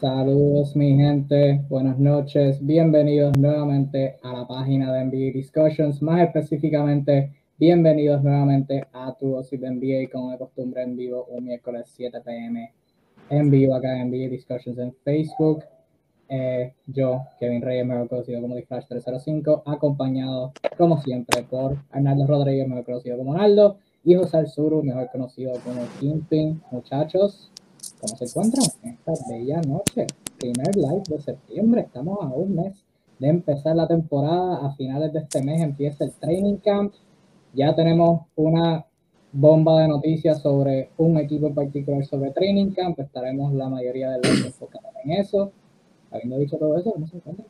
Saludos mi gente, buenas noches, bienvenidos nuevamente a la página de NBA Discussions, más específicamente bienvenidos nuevamente a tu dosis de NBA como de costumbre en vivo un miércoles 7 pm en vivo acá en NBA Discussions en Facebook. Eh, yo, Kevin Reyes, mejor conocido como Disflash 305, acompañado como siempre por Arnaldo Rodríguez, mejor conocido como Arnaldo, y José Alzuru, mejor conocido como Kingpin. Muchachos, ¿Cómo se encuentran esta bella noche? Primer live de septiembre. Estamos a un mes de empezar la temporada. A finales de este mes empieza el training camp. Ya tenemos una bomba de noticias sobre un equipo en particular sobre training camp. Estaremos la mayoría de los enfocados en eso. Habiendo dicho todo eso, ¿cómo se encuentran?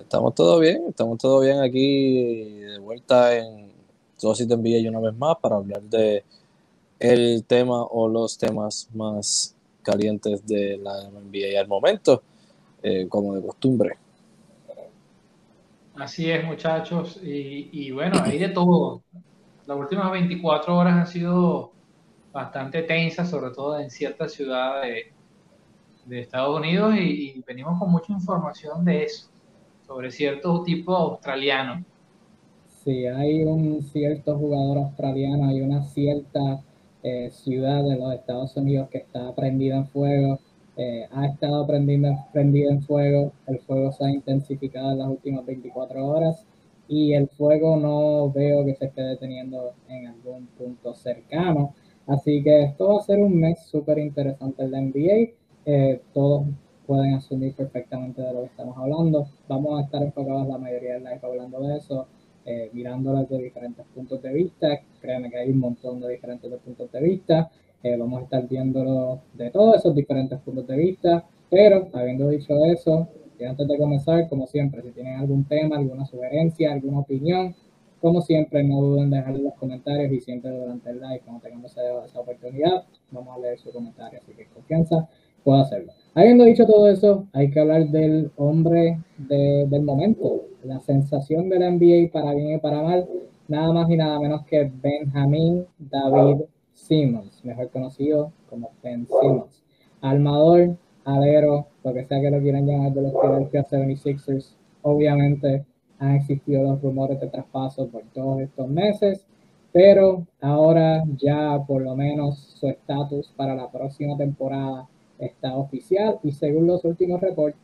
Estamos todo bien, estamos todo bien aquí de vuelta en Dosis te envié una vez más para hablar de el tema o los temas más calientes de la NBA al momento, eh, como de costumbre. Así es, muchachos. Y, bueno, hay de todo. Las últimas 24 horas han sido bastante tensas, sobre todo en ciertas ciudades de, Estados Unidos, y, venimos con mucha información de eso, sobre cierto tipo australiano. Sí, hay un cierto jugador australiano, hay una cierta eh, ciudad de los Estados Unidos que está prendida en fuego, eh, ha estado prendida, prendida en fuego, el fuego se ha intensificado en las últimas 24 horas y el fuego no veo que se esté deteniendo en algún punto cercano. Así que esto va a ser un mes súper interesante en la NBA. Eh, todos pueden asumir perfectamente de lo que estamos hablando. Vamos a estar enfocados la mayoría del live hablando de eso eh, mirándolas de diferentes puntos de vista. Créanme que hay un montón de diferentes puntos de vista. Eh, vamos a estar viéndolo de todos esos diferentes puntos de vista. Pero, habiendo dicho eso, y antes de comenzar, como siempre, si tienen algún tema, alguna sugerencia, alguna opinión, como siempre, no duden en dejar los comentarios y siempre durante el live, cuando tengamos esa, esa oportunidad, vamos a leer su comentario. Así que confianza, puedo hacerlo. Habiendo dicho todo eso, hay que hablar del hombre del momento, la sensación de la NBA para bien y para mal, nada más y nada menos que Benjamin David Simmons, mejor conocido como Ben Simmons. Armador, alero, lo que sea que lo quieran llamar de los Philadelphia 76ers, obviamente han existido los rumores de traspaso por todos estos meses, pero ahora ya por lo menos su estatus para la próxima temporada está oficial y según los últimos reportes,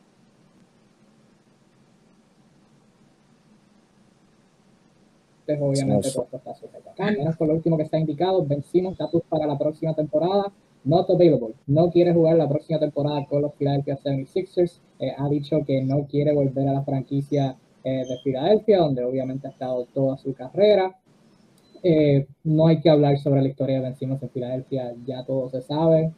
obviamente por está sujeto acá. Menos por lo último que está indicado, vencimos estatus para la próxima temporada, not available. No quiere jugar la próxima temporada con los Philadelphia 76ers. Eh, ha dicho que no quiere volver a la franquicia eh, de Filadelfia, donde obviamente ha estado toda su carrera. Eh, no hay que hablar sobre la historia de Ben Simmons en Filadelfia, ya todo se sabe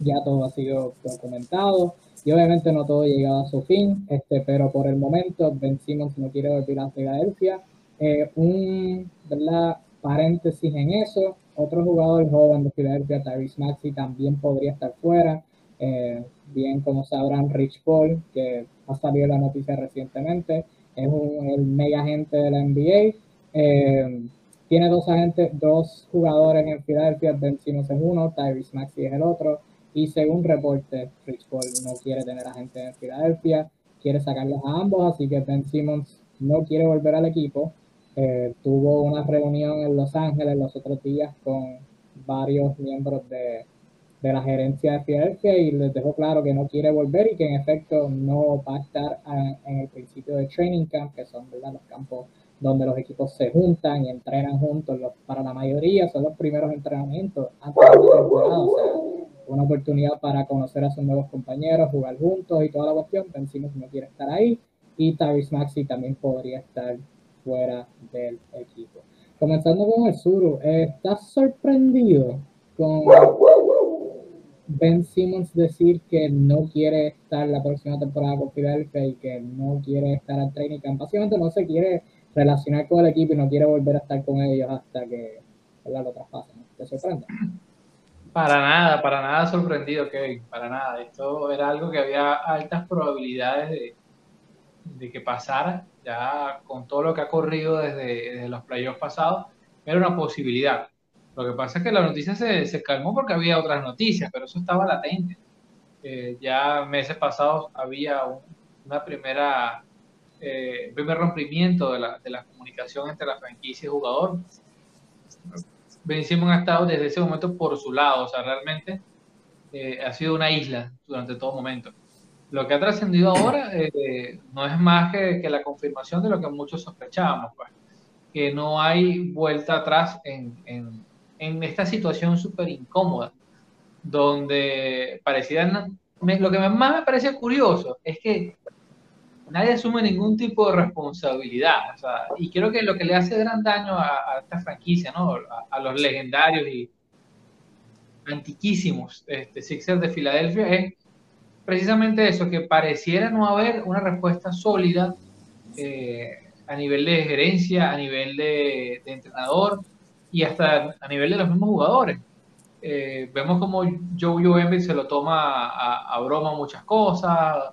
ya todo ha sido documentado y obviamente no todo ha llegado a su fin, este, pero por el momento Ben Simmons no quiere volver a Filadelfia. Eh, un ¿verdad? paréntesis en eso, otro jugador joven de Filadelfia, Tyrese Maxi, también podría estar fuera. Eh, bien como sabrán, Rich Paul, que ha salido la noticia recientemente, es un, el mega agente de la NBA. Eh, tiene dos agentes, dos jugadores en Filadelfia, Ben Simmons es uno, Tyrese Maxi es el otro. Y según reporte, Rich Paul no quiere tener a gente en Filadelfia, quiere sacarlos a ambos, así que Ben Simmons no quiere volver al equipo. Eh, tuvo una reunión en Los Ángeles los otros días con varios miembros de, la gerencia de Filadelfia y les dejó claro que no quiere volver y que en efecto no va a estar en el principio de training camp, que son los campos donde los equipos se juntan y entrenan juntos. para la mayoría son los primeros entrenamientos antes de la temporada. O sea, una oportunidad para conocer a sus nuevos compañeros, jugar juntos y toda la cuestión. Ben Simmons no quiere estar ahí y Tyrese Maxi también podría estar fuera del equipo. Comenzando con el Suru, ¿estás sorprendido con Ben Simmons decir que no quiere estar la próxima temporada con Philadelphia y que no quiere estar al training camp? Básicamente no se quiere relacionar con el equipo y no quiere volver a estar con ellos hasta que lo traspasen. ¿Te sorprende? Para nada, para nada sorprendido, Kevin, para nada. Esto era algo que había altas probabilidades de, que pasara, ya con todo lo que ha corrido desde, los playoffs pasados, era una posibilidad. Lo que pasa es que la noticia se, calmó porque había otras noticias, pero eso estaba latente. Eh, ya meses pasados había una primera, eh, primer rompimiento de la, de la comunicación entre la franquicia y el jugador. Ben Simmons ha estado desde ese momento por su lado, o sea, realmente eh, ha sido una isla durante todo momento. Lo que ha trascendido ahora eh, no es más que, que, la confirmación de lo que muchos sospechábamos, pues, que no hay vuelta atrás en, en, en esta situación súper incómoda, donde parecía, lo que más me parece curioso es que nadie asume ningún tipo de responsabilidad. O sea, y creo que lo que le hace gran daño a, esta franquicia, ¿no? a, los legendarios y antiquísimos este, Sixers de Filadelfia es precisamente eso, que pareciera no haber una respuesta sólida eh, a nivel de gerencia, a nivel de, entrenador y hasta a nivel de los mismos jugadores. Eh, vemos como Joe Embiid se lo toma a broma muchas cosas,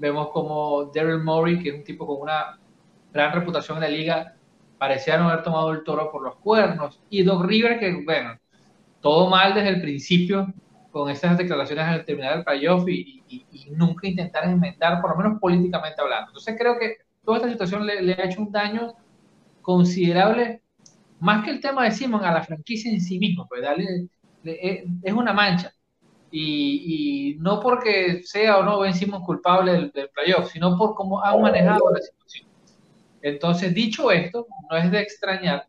vemos como Daryl Morey, que es un tipo con una gran reputación en la liga, parecía no haber tomado el toro por los cuernos. Y Doc River, que bueno, todo mal desde el principio con esas declaraciones al terminar el playoff y, y, y, nunca intentar inventar, por lo menos políticamente hablando. Entonces creo que toda esta situación le, le ha hecho un daño considerable, más que el tema de Simon, a la franquicia en sí mismo, pues darle, le, es una mancha y, y, no porque sea o no Ben Simmons culpable del, del playoff, sino por cómo han manejado la situación. Entonces, dicho esto, no es de extrañar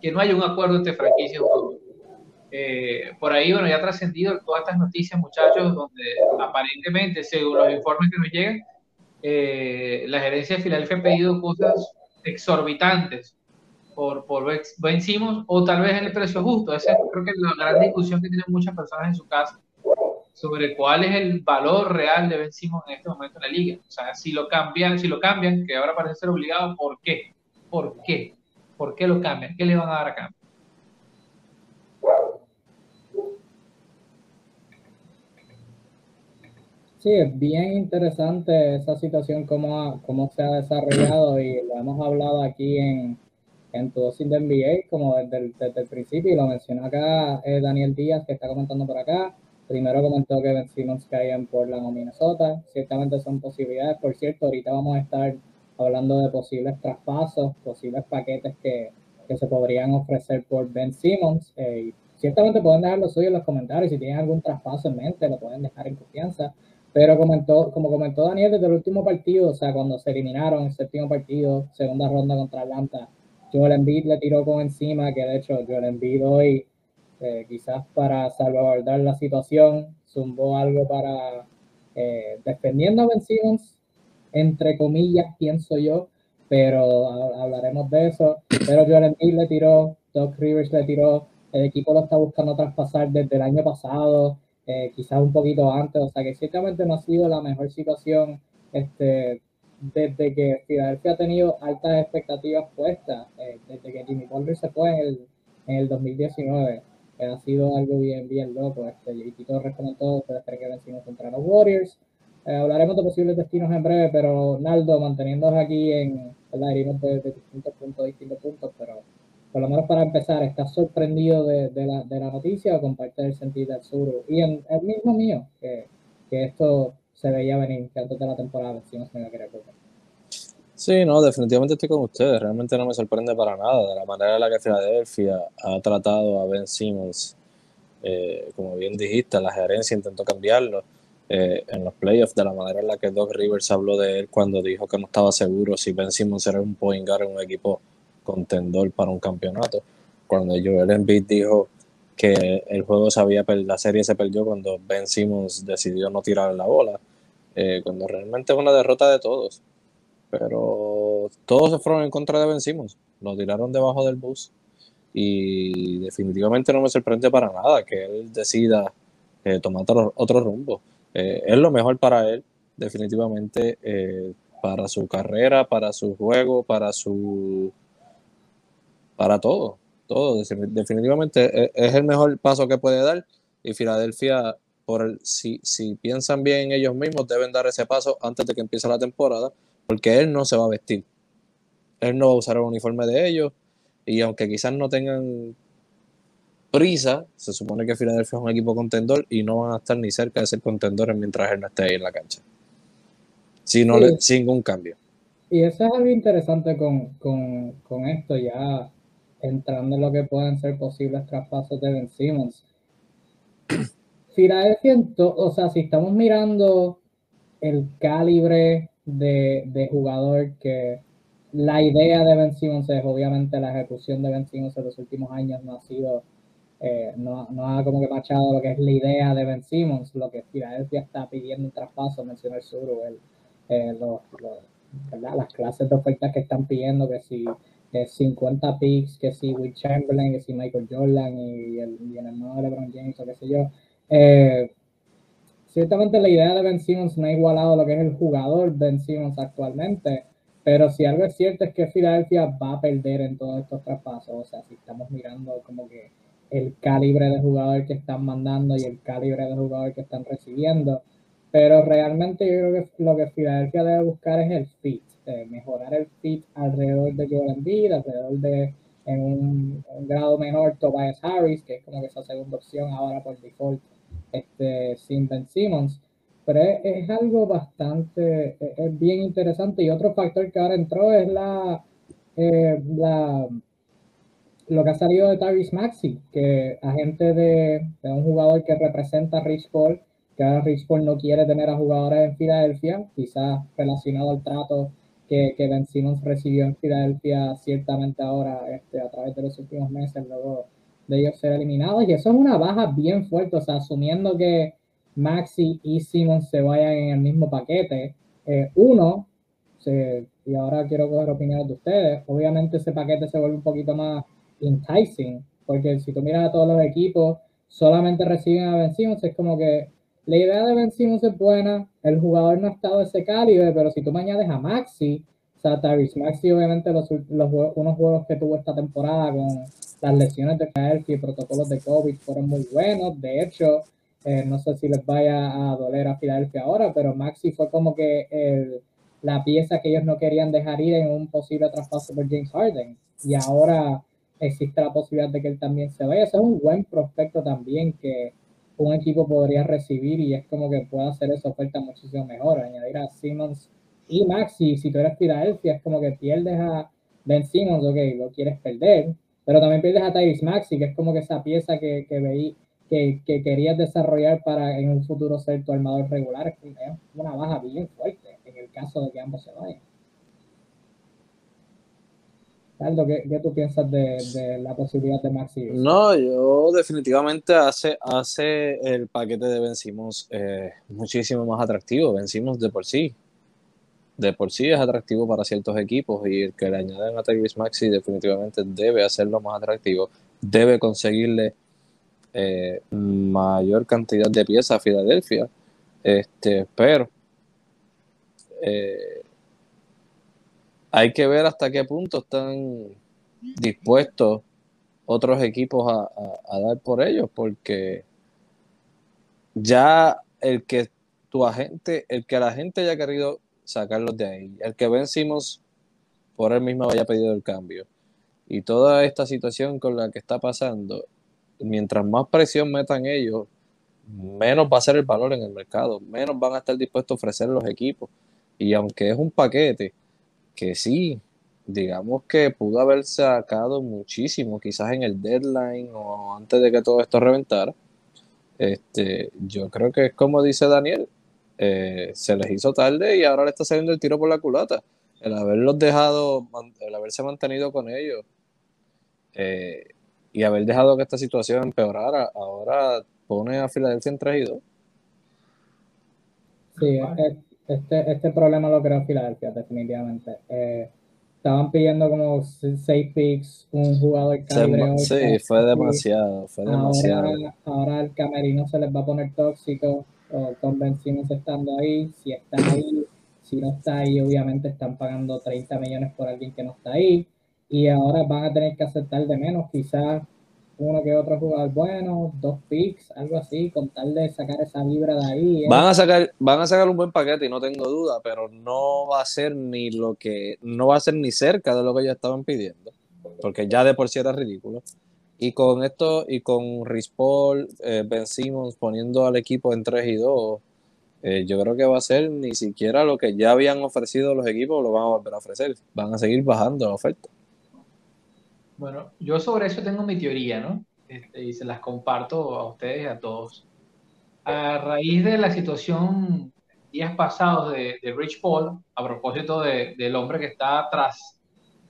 que no haya un acuerdo entre franquicias. Eh, por ahí, bueno, ya ha trascendido todas estas noticias, muchachos, donde aparentemente, según los informes que nos llegan, eh, la gerencia de Filadelfia ha pedido cosas exorbitantes por, por Ben o tal vez el precio justo. Esa creo que es la gran discusión que tienen muchas personas en su casa sobre cuál es el valor real de Ben Simmons en este momento en la liga. O sea, si lo cambian, si lo cambian, que ahora parece ser obligado, ¿por qué? ¿Por qué? ¿Por qué lo cambian? ¿Qué le van a dar a cambio? Sí, es bien interesante esa situación, cómo, cómo se ha desarrollado y lo hemos hablado aquí en, en tu dosis de NBA, como desde el, desde el principio, y lo mencionó acá eh, Daniel Díaz, que está comentando por acá. Primero comentó que Ben Simmons caía en Portland o Minnesota. Ciertamente son posibilidades. Por cierto, ahorita vamos a estar hablando de posibles traspasos, posibles paquetes que, que se podrían ofrecer por Ben Simmons. Eh, y ciertamente pueden dejar lo suyo en los comentarios. Si tienen algún traspaso en mente, lo pueden dejar en confianza. Pero comentó, como comentó Daniel desde el último partido, o sea, cuando se eliminaron el séptimo partido, segunda ronda contra Atlanta, Joel Embiid le tiró con encima, que de hecho Joel Embiid hoy, eh, quizás para salvaguardar la situación, zumbó algo para eh, defendiendo a Ben Simmons, entre comillas, pienso yo, pero hablaremos de eso. Pero Joel Embiid le tiró, Doc Rivers le tiró, el equipo lo está buscando traspasar desde el año pasado, eh, quizás un poquito antes, o sea que ciertamente no ha sido la mejor situación este, desde que Filadelfia ha tenido altas expectativas puestas, eh, desde que Jimmy Butler se fue en el, en el 2019, eh, ha sido algo bien, bien loco. Este, y Torres comentó, ustedes creen que vencimos contra los Warriors. Eh, hablaremos de posibles destinos en breve, pero Naldo, manteniéndonos aquí en, ¿verdad? Iremos de, de, distintos puntos, distintos puntos, pero por lo menos para empezar, ¿estás sorprendido de, de, la, de la noticia o comparte el sentido del sur? Y en el mismo mío, que, que esto se veía venir que antes de la temporada si no se me querer ocurrir. Sí, no, definitivamente estoy con ustedes. Realmente no me sorprende para nada de la manera en la que Filadelfia ha tratado a Ben Simmons. Eh, como bien dijiste, la gerencia intentó cambiarlo eh, en los playoffs de la manera en la que Doc Rivers habló de él cuando dijo que no estaba seguro si Ben Simmons era un point guard en un equipo contendor para un campeonato. Cuando Joel Embiid dijo que el juego se había la serie se perdió cuando Ben Simmons decidió no tirar la bola, eh, cuando realmente es una derrota de todos. Pero todos se fueron en contra de Ben Simmons, lo tiraron debajo del bus y definitivamente no me sorprende para nada que él decida eh, tomar otro, otro rumbo. Eh, es lo mejor para él, definitivamente, para su carrera, para su juego, para su... para todo todo. Definitivamente e, es el mejor paso que puede dar y Filadelfia, por el, si, si piensan bien ellos mismos, deben dar ese paso antes de que empiece la temporada, porque él no se va a vestir. Él no va a usar el uniforme de ellos y aunque quizás no tengan prisa, se supone que Filadelfia es un equipo contendor y no van a estar ni cerca de ser contendores mientras él no esté ahí en la cancha. Si no le, sin ningún cambio. Y eso es algo interesante con, con, con, esto, ya entrando en lo que pueden ser posibles traspasos de Ben Simmons. Filadelfia, o sea, si estamos mirando el calibre de, de, jugador que la idea de Ben Simmons es, obviamente la ejecución de Ben Simmons en los últimos años no ha sido, eh, no, no, ha como que machado lo que es la idea de Ben Simmons, lo que Filadelfia está pidiendo un traspaso, mencionó el sur, el, eh, las clases de ofertas que están pidiendo, que si 50 picks, que si Will Chamberlain, que si Michael Jordan y el, y el hermano de LeBron James o qué sé yo. Eh, ciertamente la idea de Ben Simmons no ha igualado lo que es el jugador Ben Simmons actualmente, pero si algo es cierto es que Filadelfia va a perder en todos estos traspasos, o sea, si estamos mirando como que el calibre de jugador que están mandando y el calibre de jugador que están recibiendo, pero realmente yo creo que lo que Filadelfia debe buscar es el fit, eh, mejorar el fit alrededor de Joel Embiid, alrededor de en un, grado menor Tobias Harris, que es como esa segunda opción ahora por default este, sin Ben Simmons. Pero es, algo bastante, es, bien interesante. Y otro factor que ahora entró es la, eh, la lo que ha salido de Tyrese Maxi, que agente de, de un jugador que representa a Rich Paul que ahora Rich Paul no quiere tener a jugadores en Filadelfia, quizás relacionado al trato que, que Ben Simmons recibió en Filadelfia ciertamente ahora este, a través de los últimos meses, luego de ellos ser eliminados. Y eso es una baja bien fuerte, o sea, asumiendo que Maxi y Simmons se vayan en el mismo paquete. Eh, uno, y ahora quiero coger opiniones de ustedes, obviamente ese paquete se vuelve un poquito más enticing, porque si tú miras a todos los equipos, solamente reciben a Ben Simmons, es como que la idea de Ben Simmons es buena, el jugador no ha estado de ese calibre, pero si tú me añades a Maxi, o sea, Tyrese Maxi obviamente los, los, unos juegos que tuvo esta temporada con las lesiones de Philadelphia y protocolos de COVID fueron muy buenos, de hecho, eh, no sé si les vaya a doler a Philadelphia ahora, pero Maxi fue como que la pieza que ellos no querían dejar ir en un posible traspaso por James Harden, y ahora existe la posibilidad de que él también se vaya, eso es un buen prospecto también que un equipo podría recibir y es como que puede hacer esa oferta muchísimo mejor. Añadir a Simmons y Maxi, si tú eres Philadelphia, es como que pierdes a Ben Simmons, ok, lo quieres perder, pero también pierdes a Tyrese Maxi, que es como que esa pieza que, que veí, que, que, querías desarrollar para en un futuro ser tu armador regular. Es una baja bien fuerte en el caso de que ambos se vayan. Aldo, ¿qué, tú piensas de, la posibilidad de Maxi? No, yo definitivamente hace, hace el paquete de vencimos eh, muchísimo más atractivo. Vencimos de por sí. De por sí es atractivo para ciertos equipos y el que le añaden a Tyrese Maxi definitivamente debe hacerlo más atractivo. Debe conseguirle eh, mayor cantidad de piezas a Filadelfia. Este, pero eh, hay que ver hasta qué punto están dispuestos otros equipos a, dar por ellos, porque ya el que tu agente, el que la gente haya querido sacarlos de ahí, el que vencimos por él mismo haya pedido el cambio, y toda esta situación con la que está pasando, mientras más presión metan ellos, menos va a ser el valor en el mercado, menos van a estar dispuestos a ofrecer los equipos. Y aunque es un paquete, que sí, digamos que pudo haber sacado muchísimo, quizás en el deadline o antes de que todo esto reventara. Este, yo creo que es como dice Daniel, eh, se les hizo tarde y ahora le está saliendo el tiro por la culata. El haberlos dejado, el haberse mantenido con ellos eh, y haber dejado que esta situación empeorara, ahora pone a Filadelfia en 3 y 2. Sí, este, este problema lo creó Filadelfia, definitivamente. Eh, estaban pidiendo como seis picks, un jugador calibre Sí, fue demasiado, fue demasiado. Ahora, el camerino se les va a poner tóxico, o estando ahí, si está ahí, si no está ahí, obviamente están pagando 30 millones por alguien que no está ahí, y ahora van a tener que aceptar de menos, quizás uno que otro jugador bueno, dos picks, algo así, con tal de sacar esa libra de ahí. ¿eh? Van a sacar, van a sacar un buen paquete y no tengo duda, pero no va a ser ni lo que, no va a ser ni cerca de lo que ellos estaban pidiendo, porque ya de por sí era ridículo. Y con esto, y con Rich Paul, eh, Ben Simmons poniendo al equipo en 3 y 2, eh, yo creo que va a ser ni siquiera lo que ya habían ofrecido los equipos, lo van a volver a ofrecer. Van a seguir bajando la oferta. Bueno, yo sobre eso tengo mi teoría, ¿no? Este, y se las comparto a ustedes y a todos. A raíz de la situación días pasados de, Rich Paul, a propósito del hombre que está tras,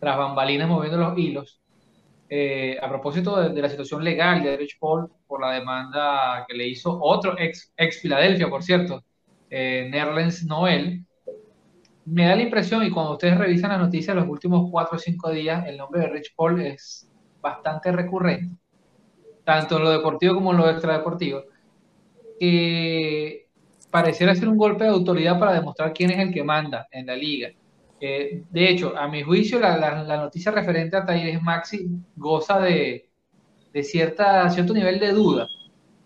tras bambalinas moviendo los hilos, eh, a propósito de, la situación legal de Rich Paul por la demanda que le hizo otro ex, ex Filadelfia, por cierto, eh, Nerlens Noel, me da la impresión, y cuando ustedes revisan las noticias los últimos cuatro o cinco días, el nombre de Rich Paul es bastante recurrente, tanto en lo deportivo como en lo extradeportivo, que pareciera ser un golpe de autoridad para demostrar quién es el que manda en la liga. Eh, de hecho, a mi juicio, la, noticia referente a Tyrese Maxi goza de, de cierta, cierto nivel de duda,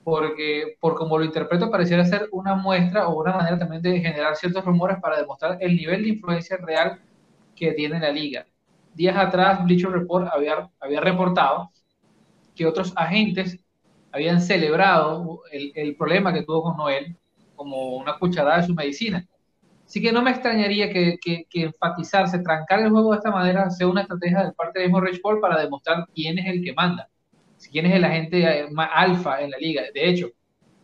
porque por como lo interpreto pareciera ser una muestra o una manera también de generar ciertos rumores para demostrar el nivel de influencia real que tiene la liga. Días atrás, Bleacher Report había, había reportado que otros agentes habían celebrado el, el problema que tuvo con Noel como una cucharada de su medicina Así que no me extrañaría que, que, enfatizarse, trancar el juego de esta manera sea una estrategia de parte de mismo Rich Paul para demostrar quién es el que manda, quién es el agente eh, más alfa en la liga. De hecho,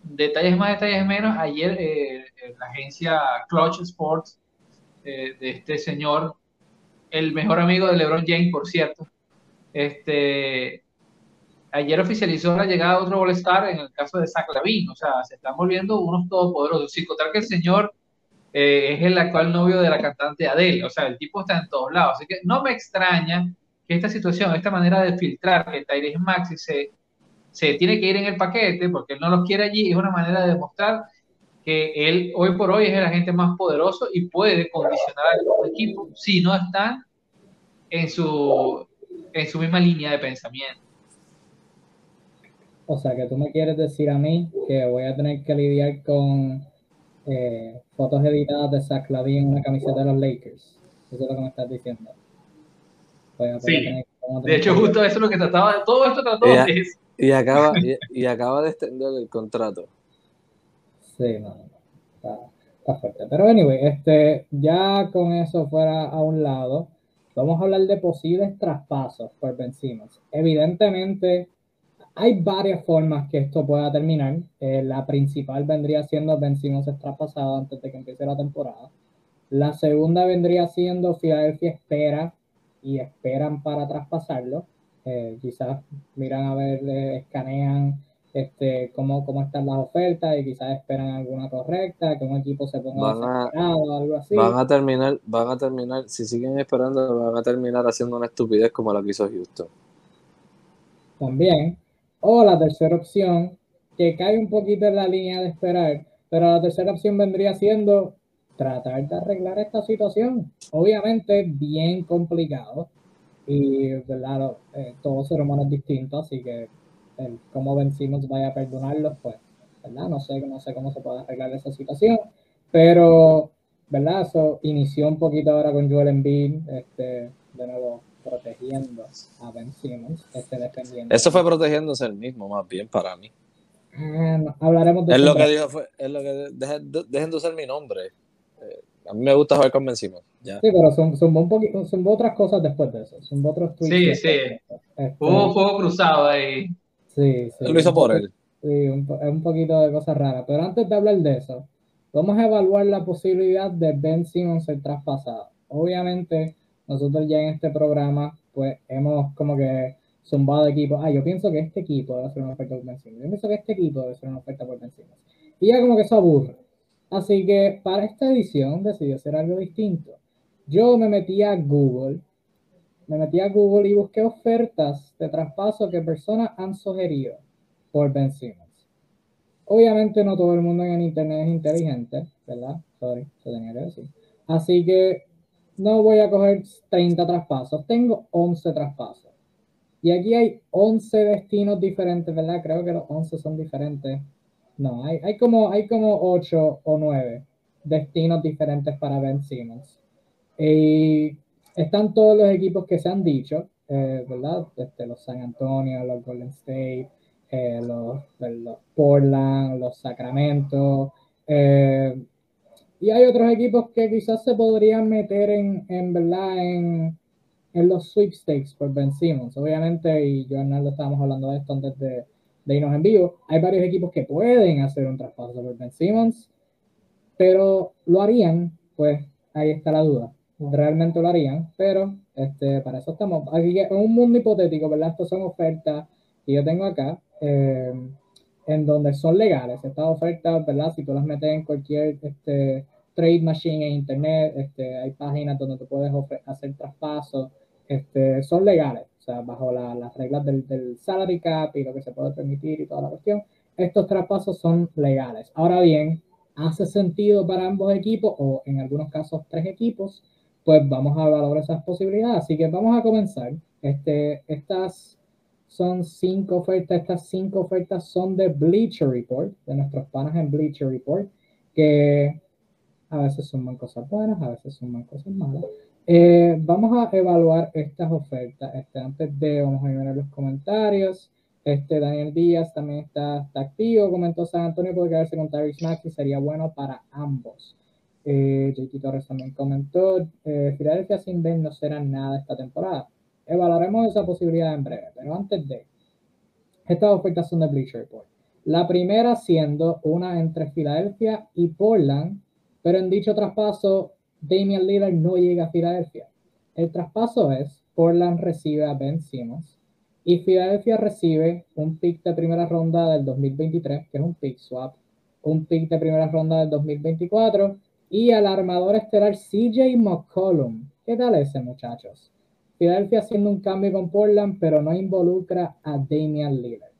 detalles más, detalles menos, ayer eh, la agencia Clutch Sports eh, de este señor, el mejor amigo de LeBron James, por cierto, este, ayer oficializó la llegada de otro All-Star en el caso de Zach Lavin, o sea, se están volviendo unos todopoderosos, sin contar que el señor eh, es el actual novio de la cantante Adele. O sea, el tipo está en todos lados. Así que no me extraña que esta situación, esta manera de filtrar que Tyrese Maxi se, se tiene que ir en el paquete porque él no los quiere allí, es una manera de demostrar que él hoy por hoy es el agente más poderoso y puede condicionar al equipo si no están en su, en su misma línea de pensamiento. O sea, que tú me quieres decir a mí que voy a tener que lidiar con eh, fotos editadas de Zach Lavin en una camiseta de los Lakers. Eso es lo que me estás diciendo. Sí. de hecho, justo eso es lo que trataba, todo esto trató y, y acaba, y, acaba de extender el contrato. Sí, no, está, fuerte. Pero anyway, este, ya con eso fuera a un lado, vamos a hablar de posibles traspasos por Ben Evidentemente, hay varias formas que esto pueda terminar. Eh, la principal vendría siendo Ben Simmons traspasado antes de que empiece la temporada. La segunda vendría siendo Philadelphia espera y esperan para traspasarlo. Eh, quizás miran a ver, escanean este, cómo, cómo están las ofertas y quizás esperan alguna correcta, que un equipo se ponga o algo así. Van a terminar, van a terminar, si siguen esperando, van a terminar haciendo una estupidez como la que hizo Houston. También. O la tercera opción, que cae un poquito en la línea de esperar, pero la tercera opción vendría siendo tratar de arreglar esta situación. Obviamente, bien complicado. Y, ¿verdad? Eh, todos ser humanos distintos, así que el, cómo vencimos vaya a perdonarlos, pues, ¿verdad? No sé, no sé cómo se puede arreglar esa situación, pero, ¿verdad? Eso inició un poquito ahora con Joel Embiid, este, de nuevo, protegiendo a Ben Simmons, este defendiendo. Eso fue protegiéndose el mismo, más bien para mí. Ah, hablaremos de es lo que dijo fue, es lo que dejen, dejen de usar mi nombre. A mí me gusta jugar con Ben Simmons. Ya. Sí, pero son, son, un poquito, son otras cosas después de eso. Son otros tweets. Sí, sí. Este, Hubo fuego cruzado ahí. Sí, sí. Lo hizo por él. Sí, un, un poquito de cosas raras. Pero antes de hablar de eso, vamos a evaluar la posibilidad de Ben Simmons ser traspasado. Obviamente, nosotros ya en este programa, pues hemos como que zumbado equipos. Ah, yo pienso que este equipo debe ser una oferta por Ben Yo pienso que este equipo debe ser una oferta por Ben Y ya como que eso aburre. Así que para esta edición decidí hacer algo distinto. Yo me metí a Google, me metí a Google y busqué ofertas de traspaso que personas han sugerido por Ben Obviamente no todo el mundo en el internet es inteligente, ¿verdad? Sorry, se tenía que decir. Así que no voy a coger 30 traspasos, tengo 11 traspasos. Y aquí hay 11 destinos diferentes, ¿verdad? Creo que los 11 son diferentes. No, hay, hay, como, hay como 8 o 9 destinos diferentes para Ben Simmons. Y están todos los equipos que se han dicho, eh, ¿verdad? Este, los San Antonio, los Golden State, eh, los, Portland, los Sacramento. Eh, y hay otros equipos que quizás se podrían meter en, en ¿verdad? En, en los sweepstakes por Ben Simmons. Obviamente, y yo y Arnaldo estábamos hablando de esto antes de, de, irnos en vivo, hay varios equipos que pueden hacer un traspaso por Ben Simmons, pero lo harían, pues ahí está la duda. Realmente lo harían, pero este, para eso estamos. Aquí en un mundo hipotético, ¿verdad? Estas son ofertas que yo tengo acá, eh, en donde son legales. Estas ofertas, ¿verdad? Si tú las metes en cualquier este, trade machine en internet, este, hay páginas donde tú puedes hacer traspasos, este, son legales, o sea, bajo las reglas del, del salary cap y lo que se puede permitir y toda la cuestión. Estos traspasos son legales. Ahora bien, hace sentido para ambos equipos o en algunos casos tres equipos, pues vamos a valorar esas posibilidades. Así que vamos a comenzar. Este, estas son cinco ofertas. Estas cinco ofertas son de Bleacher Report, de nuestros panas en Bleacher Report, que a veces suman cosas buenas, a veces suman cosas malas. Eh, vamos a evaluar estas ofertas. Este, antes de, vamos a mirar los comentarios. Este, Daniel Díaz también está, activo. Comentó San Antonio puede quedarse con Tyrese Maxey, sería bueno para ambos. Eh, JT Torres también comentó, eh, Filadelfia sin Ben no será nada esta temporada. Evaluaremos esa posibilidad en breve, pero antes de, estas ofertas son de Bleacher Report. La primera siendo una entre Filadelfia y Portland, pero en dicho traspaso, Damian Lillard no llega a Filadelfia. El traspaso es, Portland recibe a Ben Simmons y Filadelfia recibe un pick de primera ronda del 2023, que es un pick swap, un pick de primera ronda del 2024 y al armador estelar CJ McCollum. ¿Qué tal ese, muchachos? Filadelfia haciendo un cambio con Portland, pero no involucra a Damian Lillard.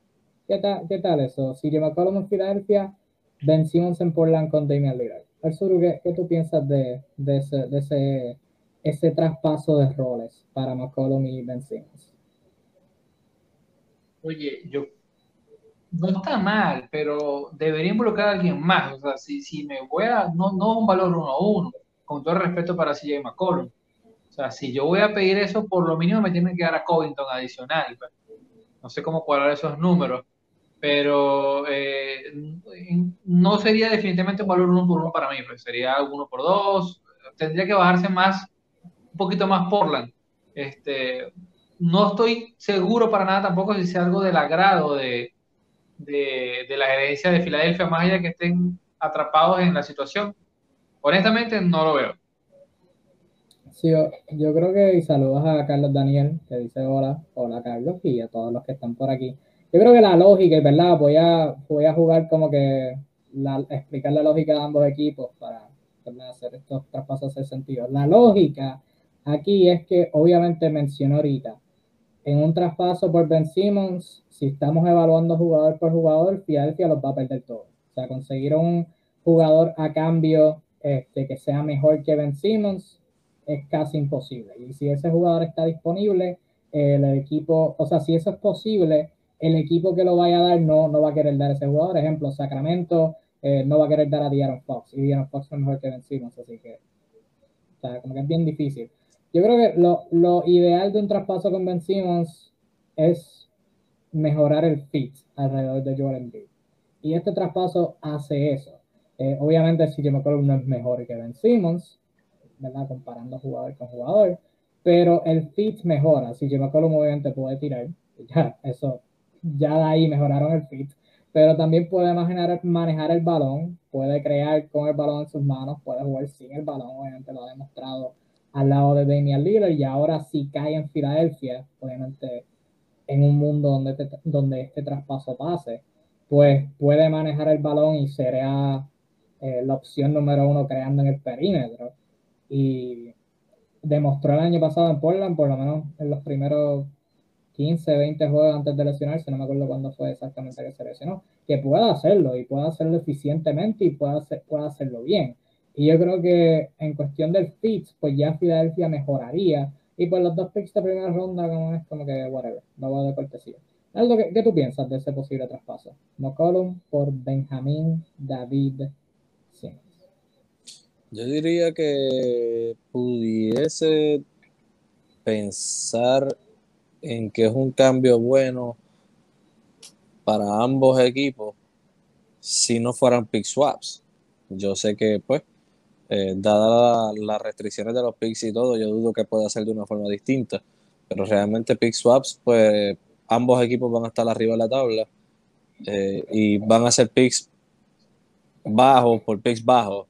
¿Qué tal, qué tal eso? CJ McCollum en Filadelfia, Ben Simmons en Portland con Damian Lillard. Arturo, ¿qué, ¿qué, tú piensas de, ese, ese, ese traspaso de roles para McCollum y Ben Simmons? Oye, yo no está mal, pero debería involucrar a alguien más. O sea, si, si me voy a, no, no un valor uno a uno, con todo el respeto para CJ McCollum. O sea, si yo voy a pedir eso, por lo mínimo me tienen que dar a Covington adicional. Pues. No sé cómo cuadrar esos números, pero eh, no sería definitivamente un valor uno por uno para mí, pues sería uno por dos. Tendría que bajarse más, un poquito más Portland. Este, no estoy seguro para nada tampoco si sea algo del agrado de, de, la gerencia de Filadelfia, más allá que estén atrapados en la situación. Honestamente, no lo veo. Sí, yo, creo que, y saludos a Carlos Daniel, que dice hola, hola Carlos, y a todos los que están por aquí. Yo creo que la lógica, ¿verdad? Voy a, voy a jugar como que explicar la lógica de ambos equipos para hacer estos traspasos de sentido. La lógica aquí es que obviamente mencionó ahorita, en un traspaso por Ben Simmons, si estamos evaluando jugador por jugador, Philadelphia los va a perder todos. O sea, conseguir un jugador a cambio este, que sea mejor que Ben Simmons es casi imposible. Y si ese jugador está disponible, el equipo, o sea, si eso es posible, el equipo que lo vaya a dar no, no va a querer dar ese jugador. Ejemplo, Sacramento eh, no va a querer dar a De'Aaron Fox. Y De'Aaron Fox es mejor que Ben Simmons, así que, o sea, como que es bien difícil. Yo creo que lo, lo ideal de un traspaso con Ben Simmons es mejorar el fit alrededor de Joel Embiid. Y este traspaso hace eso. Eh, obviamente, CJ McCollum no es mejor que Ben Simmons, ¿verdad? Comparando jugador con jugador, pero el fit mejora. CJ McCollum obviamente puede tirar, ya, eso, ya de ahí mejoraron el fit, pero también puede manejar, el balón, puede crear con el balón en sus manos, puede jugar sin el balón, obviamente lo ha demostrado al lado de Damian Lillard y ahora si cae en Filadelfia, obviamente en un mundo donde, donde este traspaso pase, pues puede manejar el balón y será eh, la opción número uno creando en el perímetro. Y demostró el año pasado en Portland, por lo menos en los primeros 15, 20 juegos antes de lesionarse, no me acuerdo cuándo fue exactamente que se lesionó, que puede hacerlo y puede hacerlo eficientemente y puede, hacer, puede hacerlo bien. Y yo creo que en cuestión del fit, pues ya Filadelfia mejoraría. Y pues los dos picks de primera ronda, como es como que, whatever, no va de cortesía. Algo ¿qué, tú piensas de ese posible traspaso? McCollum por Benjamín David Simmons. Yo diría que pudiese pensar en que es un cambio bueno para ambos equipos si no fueran pick swaps. Yo sé que, pues, eh, dadas las restricciones de los picks y todo, yo dudo que pueda ser de una forma distinta. Pero realmente pick swaps, pues, ambos equipos van a estar arriba de la tabla eh, y van a ser picks bajos por picks bajos.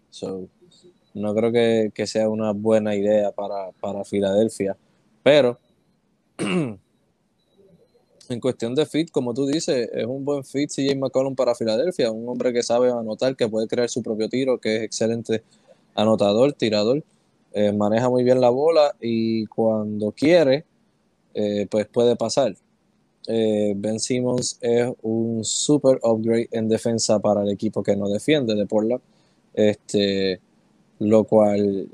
no creo que, sea una buena idea para, para Filadelfia. Pero en cuestión de fit, como tú dices, es un buen fit CJ McCollum para Filadelfia, un hombre que sabe anotar, que puede crear su propio tiro, que es excelente anotador, tirador, eh, maneja muy bien la bola y cuando quiere, eh, pues puede pasar. Eh, ben Simmons es un super upgrade en defensa para el equipo que no defiende de Portland, este, lo cual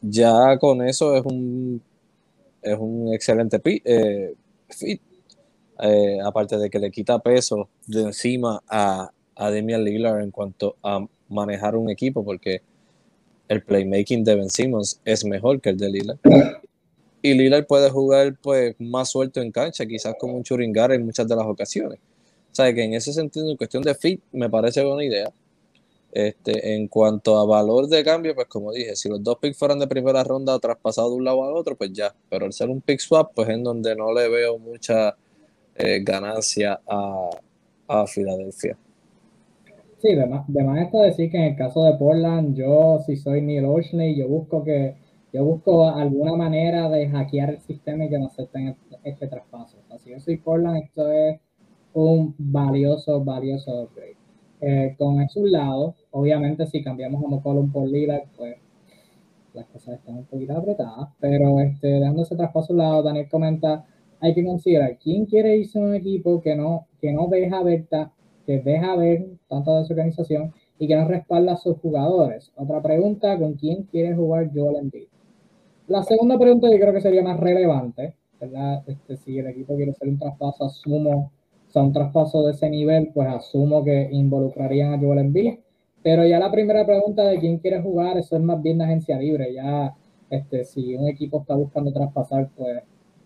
ya con eso es un, es un excelente fit eh, aparte de que le quita peso de encima a, a Damian Lillard en cuanto a manejar un equipo, porque el playmaking de Ben Simmons es mejor que el de Lillard. Y Lillard puede jugar pues más suelto en cancha, quizás como un churingar en muchas de las ocasiones. O sea que en ese sentido, en cuestión de fit, me parece buena idea. Este, en cuanto a valor de cambio, pues como dije, si los dos picks fueran de primera ronda traspasados de un lado al otro, pues ya. Pero al ser un pick swap, pues en donde no le veo mucha eh, ganancia a, a, Filadelfia. Sí, además, además está decir que en el caso de Portland, yo si soy Neil Oshley, yo busco que yo busco alguna manera de hackear el sistema y que no acepten este, este traspaso. O sea, si yo soy Portland, esto es un valioso, valioso upgrade. Eh, con eso un lado, obviamente si cambiamos a McCollum por Lillard, pues las cosas están un poquito apretadas, pero este, dejando ese traspaso a un lado, Daniel comenta hay que considerar quién quiere irse a un equipo que no, que no deja ver, que deja ver tanto de su organización y que no respalda a sus jugadores. Otra pregunta, ¿con quién quiere jugar Joel Embiid? La segunda pregunta yo creo que sería más relevante, ¿verdad? Este, si el equipo quiere hacer un traspaso, asumo, o sea, un traspaso de ese nivel, pues asumo que involucrarían a Joel Embiid. Pero ya la primera pregunta de quién quiere jugar, eso es más bien de agencia libre. Ya, este, si un equipo está buscando traspasar, pues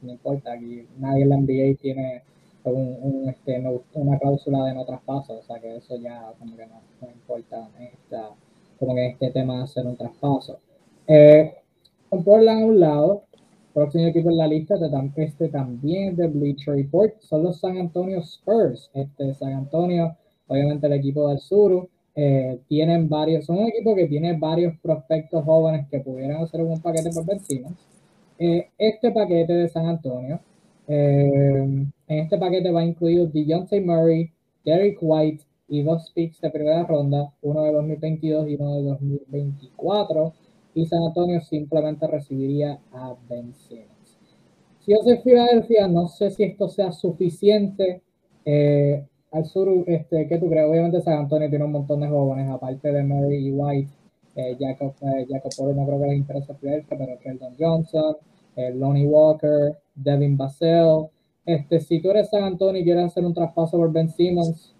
no importa, aquí nadie en la NBA tiene un, este, una cláusula de no traspaso, o sea que eso ya como que no, importa en esta, como que este tema de hacer un traspaso. Eh, con Portland a un lado, próximo equipo en la lista, este también de Bleacher Report, son los San Antonio Spurs. Este San Antonio, obviamente el equipo del sur, eh, tienen varios, son un equipo que tiene varios prospectos jóvenes que pudieran hacer un paquete por Ben eh, este paquete de San Antonio, eh, en este paquete va incluido Deontay Murray, Derek White y dos picks de primera ronda, uno de 2022 y uno de 2024, y San Antonio simplemente recibiría a Ben Simmons. Si yo soy Filadelfia, no sé si esto sea suficiente. Eh, al sur, este, ¿qué tú crees? Obviamente San Antonio tiene un montón de jóvenes, aparte de Murray y White. Eh, Jacob, eh, Jacob no creo que les interesa Filadelfia, pero Keldon Johnson, eh, Lonnie Walker, Devin Basel. Este, si tú eres San Antonio y quieres hacer un traspaso por Ben Simmons,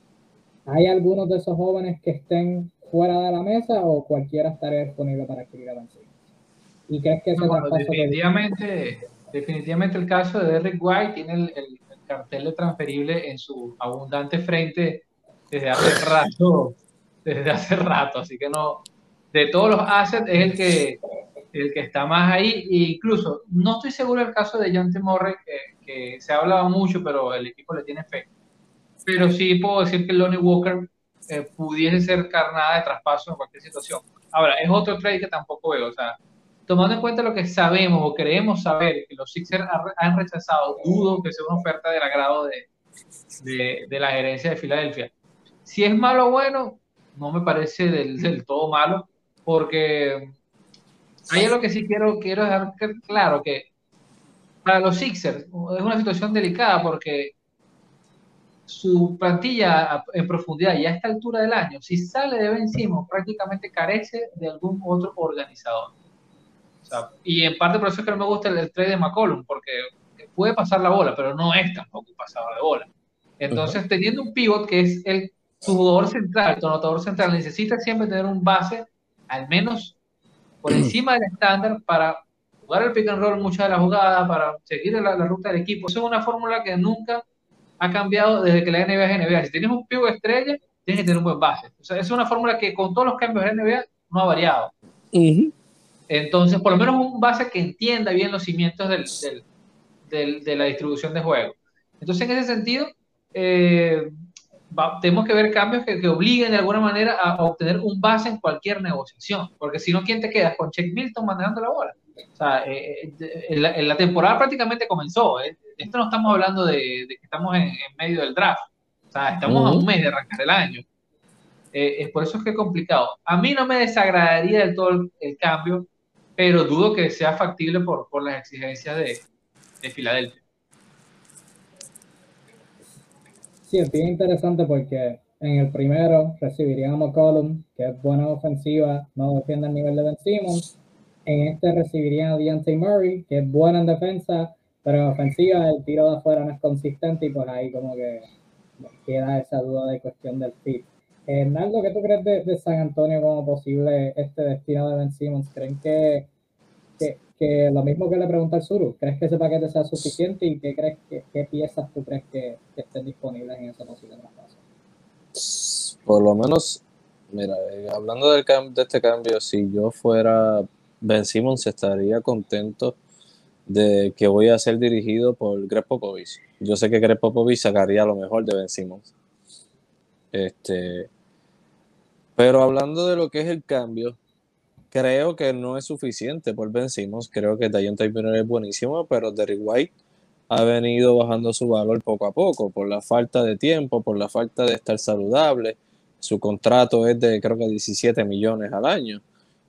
¿hay algunos de esos jóvenes que estén fuera de la mesa o cualquiera estaría disponible para adquirir a Ben Simmons? ¿Y crees que ese traspaso definitivamente, definitivamente el caso de Derrick White tiene el, el, cartel de transferible en su abundante frente desde hace rato, desde hace rato, así que no, de todos los assets es el que, el que está más ahí. E incluso, no estoy seguro del caso de John Morre, que, que, se ha hablado mucho, pero el equipo le tiene fe. Pero sí puedo decir que Lonnie Walker eh, pudiese ser carnada de traspaso en cualquier situación. Ahora, es otro trade que tampoco veo. O sea, tomando en cuenta lo que sabemos o creemos saber que los Sixers han rechazado, dudo que sea una oferta del agrado de, de, de la gerencia de Filadelfia. Si es malo o bueno, no me parece del, del todo malo porque ahí es lo que sí quiero, quiero dejar claro, que para los Sixers es una situación delicada porque su plantilla en profundidad y a esta altura del año, si sale de Ben prácticamente carece de algún otro organizador. y en parte por eso es que no me gusta el, trade de McCollum, porque puede pasar la bola, pero no es tampoco pasador de bola. Entonces, teniendo un pivot que es el jugador central, el anotador central, necesita siempre tener un base al menos por encima del estándar para jugar el pick and roll muchas de las jugadas, para seguir la, ruta del equipo. Esa es una fórmula que nunca ha cambiado desde que la NBA es NBA. Si tienes un pivo estrella, tienes que tener un buen base. O sea, es una fórmula que con todos los cambios de la NBA no ha variado. Entonces, por lo menos un base que entienda bien los cimientos del, del, de la distribución de juego. Entonces, en ese sentido, eh, tenemos que ver cambios que, que, obliguen de alguna manera a, obtener un base en cualquier negociación, porque si no, ¿quién te quedas? Con Check Milton manejando la bola. O sea, eh, eh, en la, temporada prácticamente comenzó. Esto no estamos hablando de, que estamos en, medio del draft. O sea, estamos a un mes de arrancar el año. es por eso es que es complicado. A mí no me desagradaría del todo el, cambio, pero dudo que sea factible por, por las exigencias de, de Filadelfia. Sí, es bien interesante porque en el primero recibirían a McCollum, que es buena ofensiva, no defiende el nivel de Ben Simmons. En este recibirían a Deontay Murray, que es buena en defensa, pero en ofensiva el tiro de afuera no es consistente y por ahí como que queda esa duda de cuestión del fit. Eh, Naldo, ¿qué tú crees de, San Antonio como posible este destino de Ben Simmons? ¿Creen que, que lo mismo que le pregunta al Suru, ¿crees que ese paquete sea suficiente y qué crees que, qué piezas tú crees que, estén disponibles en esa posible traspaso? Por lo menos, mira, eh, hablando del de este cambio, si yo fuera Ben Simmons estaría contento de que voy a ser dirigido por Greg Popovich. Yo sé que Greg Popovich sacaría lo mejor de Ben Simmons. Este, pero hablando de lo que es el cambio, creo que no es suficiente por Ben Simmons. Creo que Dion Taylor es buenísimo, pero Derrick White ha venido bajando su valor poco a poco por la falta de tiempo, por la falta de estar saludable. Su contrato es de creo que 17 millones al año,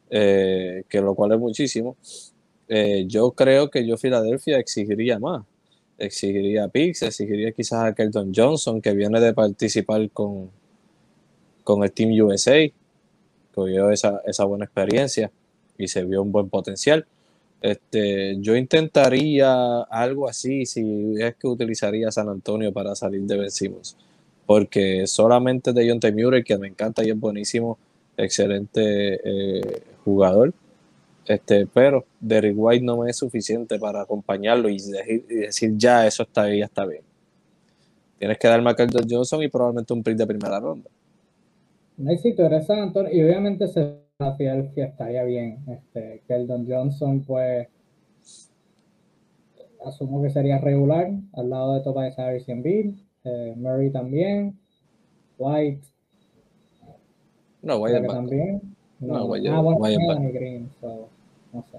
eh, que lo cual es muchísimo. Eh, yo creo que yo Filadelfia exigiría más. Exigiría picks, exigiría quizás a Kelton Johnson, que viene de participar con, con el Team USA vio esa, esa buena experiencia y se vio un buen potencial. Este, yo intentaría algo así si es que utilizaría San Antonio para salir de vencimos, porque solamente de John Murray, que me encanta y es buenísimo, excelente eh, jugador, este, pero Derrick White no me es suficiente para acompañarlo y, decir ya eso está ahí, ya está bien. Tienes que darme a Johnson y probablemente un pick de primera ronda. No hay sitio de San Antonio y obviamente se la Filadelfia estaría bien. Este, Keldon Johnson, pues asumo que sería regular al lado de Tobias Harris y Embiid. Eh, Murray también. White. No, White también. No, White, ah, bueno, Green, no sé.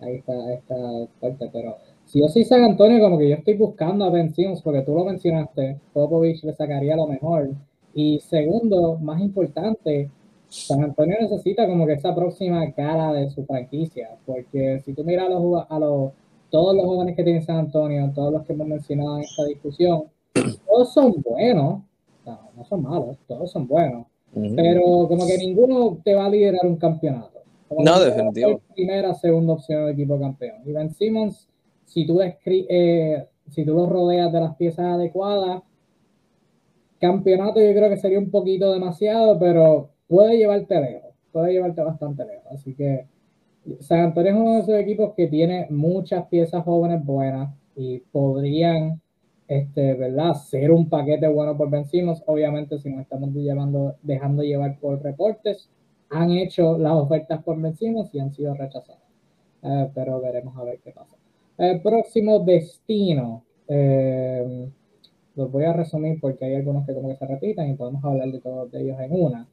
Ahí está, ahí está fuerte, pero si yo soy San Antonio, como que yo estoy buscando a Ben Simmons, porque tú lo mencionaste, Popovich le sacaría lo mejor. Y segundo, más importante, San Antonio necesita como que esa próxima cara de su franquicia, porque si tú miras a los, a los todos los jóvenes que tiene San Antonio, todos los que hemos mencionado en esta discusión, todos son buenos, no, no son malos, todos son buenos, pero como que ninguno te va a liderar un campeonato. no, definitivo. Primera, segunda opción de equipo campeón. Y Ben Simmons, si tú, eh, si tú lo rodeas de las piezas adecuadas, Campeonato yo creo que sería un poquito demasiado, pero puede llevarte lejos, puede llevarte bastante lejos. Así que San Antonio es uno de esos equipos que tiene muchas piezas jóvenes buenas y podrían, este, ¿verdad? Ser un paquete bueno por vencimos. Obviamente, si nos estamos llevando, dejando llevar por reportes, han hecho las ofertas por vencimos y han sido rechazadas. Eh, pero veremos a ver qué pasa. El próximo destino. Eh, los voy a resumir porque hay algunos que como que se repitan y podemos hablar de todos ellos en una.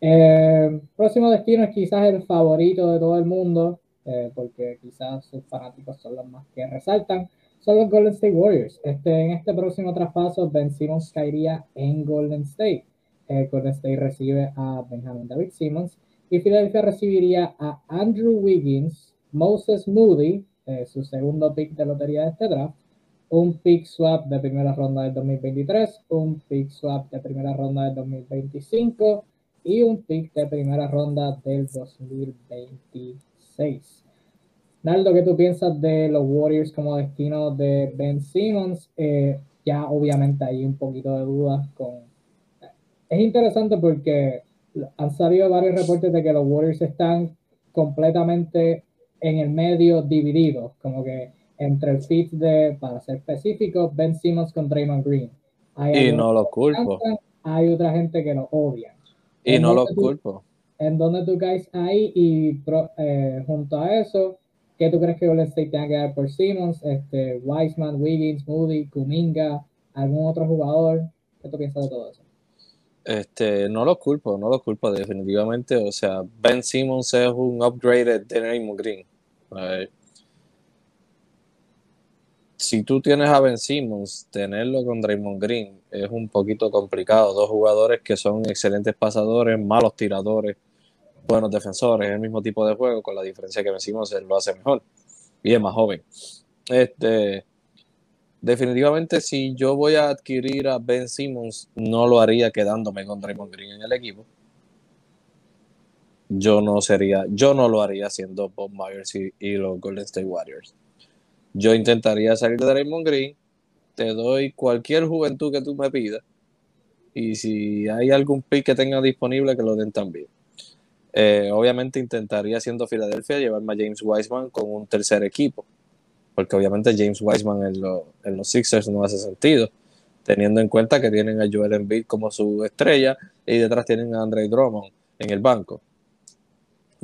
Eh, próximo destino es quizás el favorito de todo el mundo, eh, porque quizás sus fanáticos son los más que resaltan, son los Golden State Warriors. Este, en este próximo traspaso, Ben Simmons caería en Golden State. Eh, Golden State recibe a Benjamin David Simmons y Philadelphia recibiría a Andrew Wiggins, Moses Moody, su segundo pick de lotería de este draft, un pick swap de primera ronda del 2023, un pick swap de primera ronda del 2025 y un pick de primera ronda del 2026. Naldo, ¿qué tú piensas de los Warriors como destino de Ben Simmons? Eh, ya obviamente hay un poquito de dudas con... Es interesante porque han salido varios reportes de que los Warriors están completamente en el medio divididos, como que entre el fit de, para ser específico, Ben Simmons con Draymond Green. y no lo culpo. hay otra gente que lo odia. Y no lo culpo. En donde tú caes ahí y eh, junto a eso, ¿qué tú crees que Golden State tenga que dar por Simmons? Este, Wiseman, Wiggins, Moody, Kuminga, algún otro jugador. ¿Qué tú piensas de todo eso? Este, no lo culpo, no lo culpo definitivamente. O sea, Ben Simmons es un upgrade de Draymond Green. Si tú tienes a Ben Simmons, tenerlo con Draymond Green es un poquito complicado. Dos jugadores que son excelentes pasadores, malos tiradores, buenos defensores, el mismo tipo de juego, con la diferencia que Ben Simmons lo hace mejor y es más joven. Este, definitivamente, si yo voy a adquirir a Ben Simmons, no lo haría quedándome con Draymond Green en el equipo yo no sería, yo no lo haría siendo Bob Myers y, los Golden State Warriors. Yo intentaría salir de Raymond Green, te doy cualquier juventud que tú me pidas y si hay algún pick que tenga disponible que lo den también. Eh, obviamente intentaría siendo Filadelfia llevarme a James Wiseman con un tercer equipo, porque obviamente James Wiseman en, en los Sixers no hace sentido, teniendo en cuenta que tienen a Joel Embiid como su estrella y detrás tienen a Andre Drummond en el banco.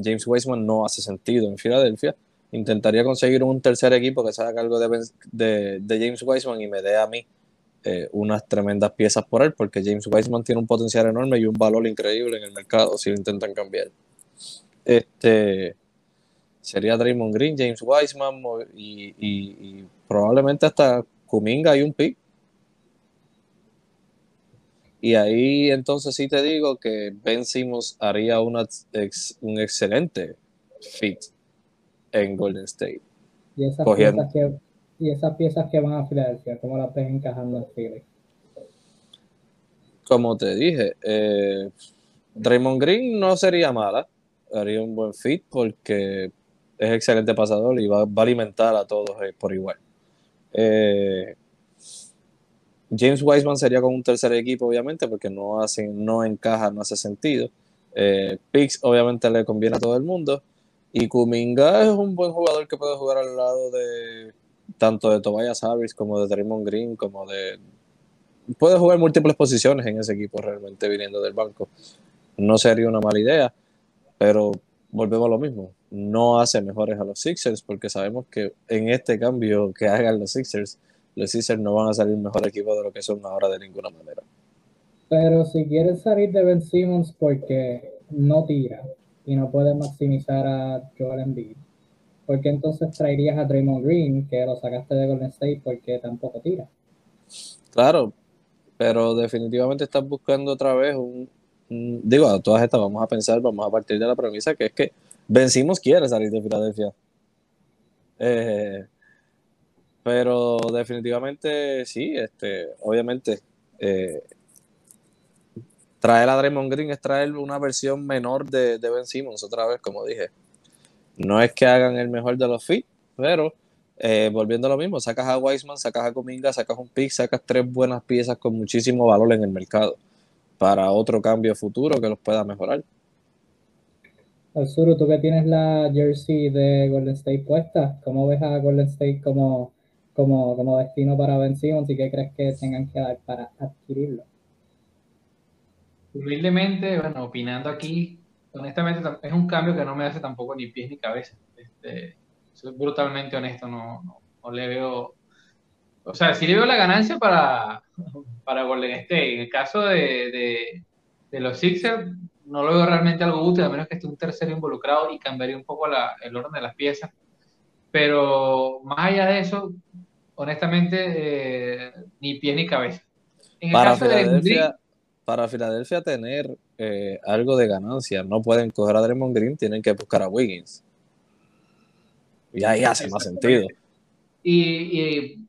James Wiseman no hace sentido en Filadelfia. Intentaría conseguir un tercer equipo que se haga cargo de, James Wiseman y me dé a mí eh, unas tremendas piezas por él, porque James Wiseman tiene un potencial enorme y un valor increíble en el mercado si lo intentan cambiar. Este sería Draymond Green, James Wiseman y, probablemente hasta Kuminga y un pick y ahí entonces sí te digo que Ben Simmons haría un excelente fit en Golden State. Y esas, piezas que, y esas piezas que van a Filadelfia, ¿cómo las ves encajando en Philly? Como te dije, eh, Draymond Green no sería mala, haría un buen fit porque es excelente pasador y va, a alimentar a todos eh, por igual. Eh, James Wiseman sería con un tercer equipo, obviamente, porque no, hace, no encaja, no hace sentido. Eh, Pix, obviamente, le conviene a todo el mundo. Y Kuminga es un buen jugador que puede jugar al lado de tanto de Tobias Harris como de Draymond Green, como de. Puede jugar múltiples posiciones en ese equipo realmente viniendo del banco. No sería una mala idea, pero volvemos a lo mismo. No hace mejores a los Sixers porque sabemos que en este cambio que hagan los Sixers los Sixers no van a salir mejor equipo de lo que son ahora de ninguna manera. Pero si quieres salir de Ben Simmons porque no tira y no puede maximizar a Joel Embiid, ¿por qué entonces traerías a Draymond Green, que lo sacaste de Golden State porque tampoco tira? Claro, pero definitivamente estás buscando otra vez un, digo, a todas estas vamos a pensar, vamos a partir de la premisa que es que Ben Simmons quiere salir de Filadelfia. Eh, pero definitivamente sí, este, obviamente eh, traer a Draymond Green es traer una versión menor de, Ben Simmons otra vez, como dije. No es que hagan el mejor de los fit, pero eh, volviendo a lo mismo, sacas a Wiseman, sacas a Cominga, sacas un pick, sacas tres buenas piezas con muchísimo valor en el mercado para otro cambio futuro que los pueda mejorar. Alzuro, tú que tienes la jersey de Golden State puesta, ¿cómo ves a Golden State como como, como destino para Ben Simmons y qué crees que tengan que dar para adquirirlo? Humildemente, bueno, opinando aquí, honestamente es un cambio que no me hace tampoco ni pies ni cabeza. Este, soy brutalmente honesto, no, no, le veo, o sea, sí le veo la ganancia para, para Golden State. En el caso de, de, los Sixers, no lo veo realmente algo útil, a menos que esté un tercero involucrado y cambiaría un poco la, el orden de las piezas. Pero más allá de eso, honestamente, eh, ni pie ni cabeza. para, Filadelfia, para Filadelfia tener eh, algo de ganancia, no pueden coger a Draymond Green, tienen que buscar a Wiggins. Y ahí hace más sentido. Y,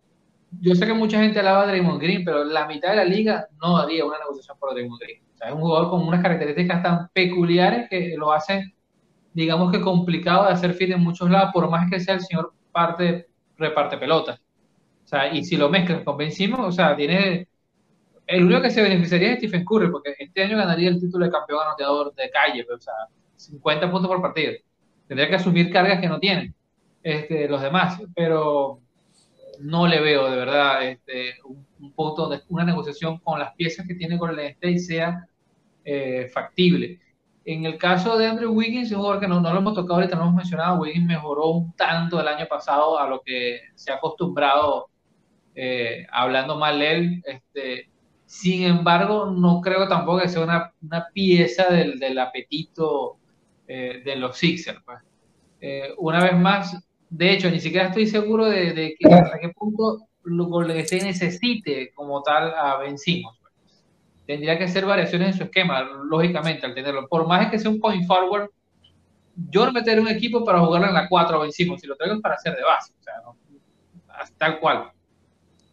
yo sé que mucha gente alaba a Draymond Green, pero la mitad de la liga no haría una negociación por Draymond Green. O sea, es un jugador con unas características tan peculiares que lo hacen, digamos que complicado de hacer fit en muchos lados, por más que sea el señor parte reparte pelotas. O sea, y si lo mezclas con Ben o sea, tiene. El único que se beneficiaría es Stephen Curry, porque este año ganaría el título de campeón anotador de calle, pero, o sea, 50 puntos por partido. tendría que asumir cargas que no tienen este, los demás, pero no le veo de verdad este, un, punto donde una negociación con las piezas que tiene con el State sea eh, factible. En el caso de Andrew Wiggins, un jugador que no, no, lo hemos tocado ahorita, no hemos mencionado, Wiggins mejoró un tanto el año pasado a lo que se ha acostumbrado eh, hablando mal él. Este, sin embargo, no creo tampoco que sea una, una pieza del, del apetito eh, de los Sixers. Pues. una vez más, de hecho, ni siquiera estoy seguro de, que hasta qué punto Golden State necesite como tal a Ben Simmons. Tendría que hacer variaciones en su esquema, lógicamente, al tenerlo. Por más que sea un point forward, yo no meteré un equipo para jugarlo en la 4 a Ben Simmons, si lo traigo para hacer de base, o sea, no, tal cual.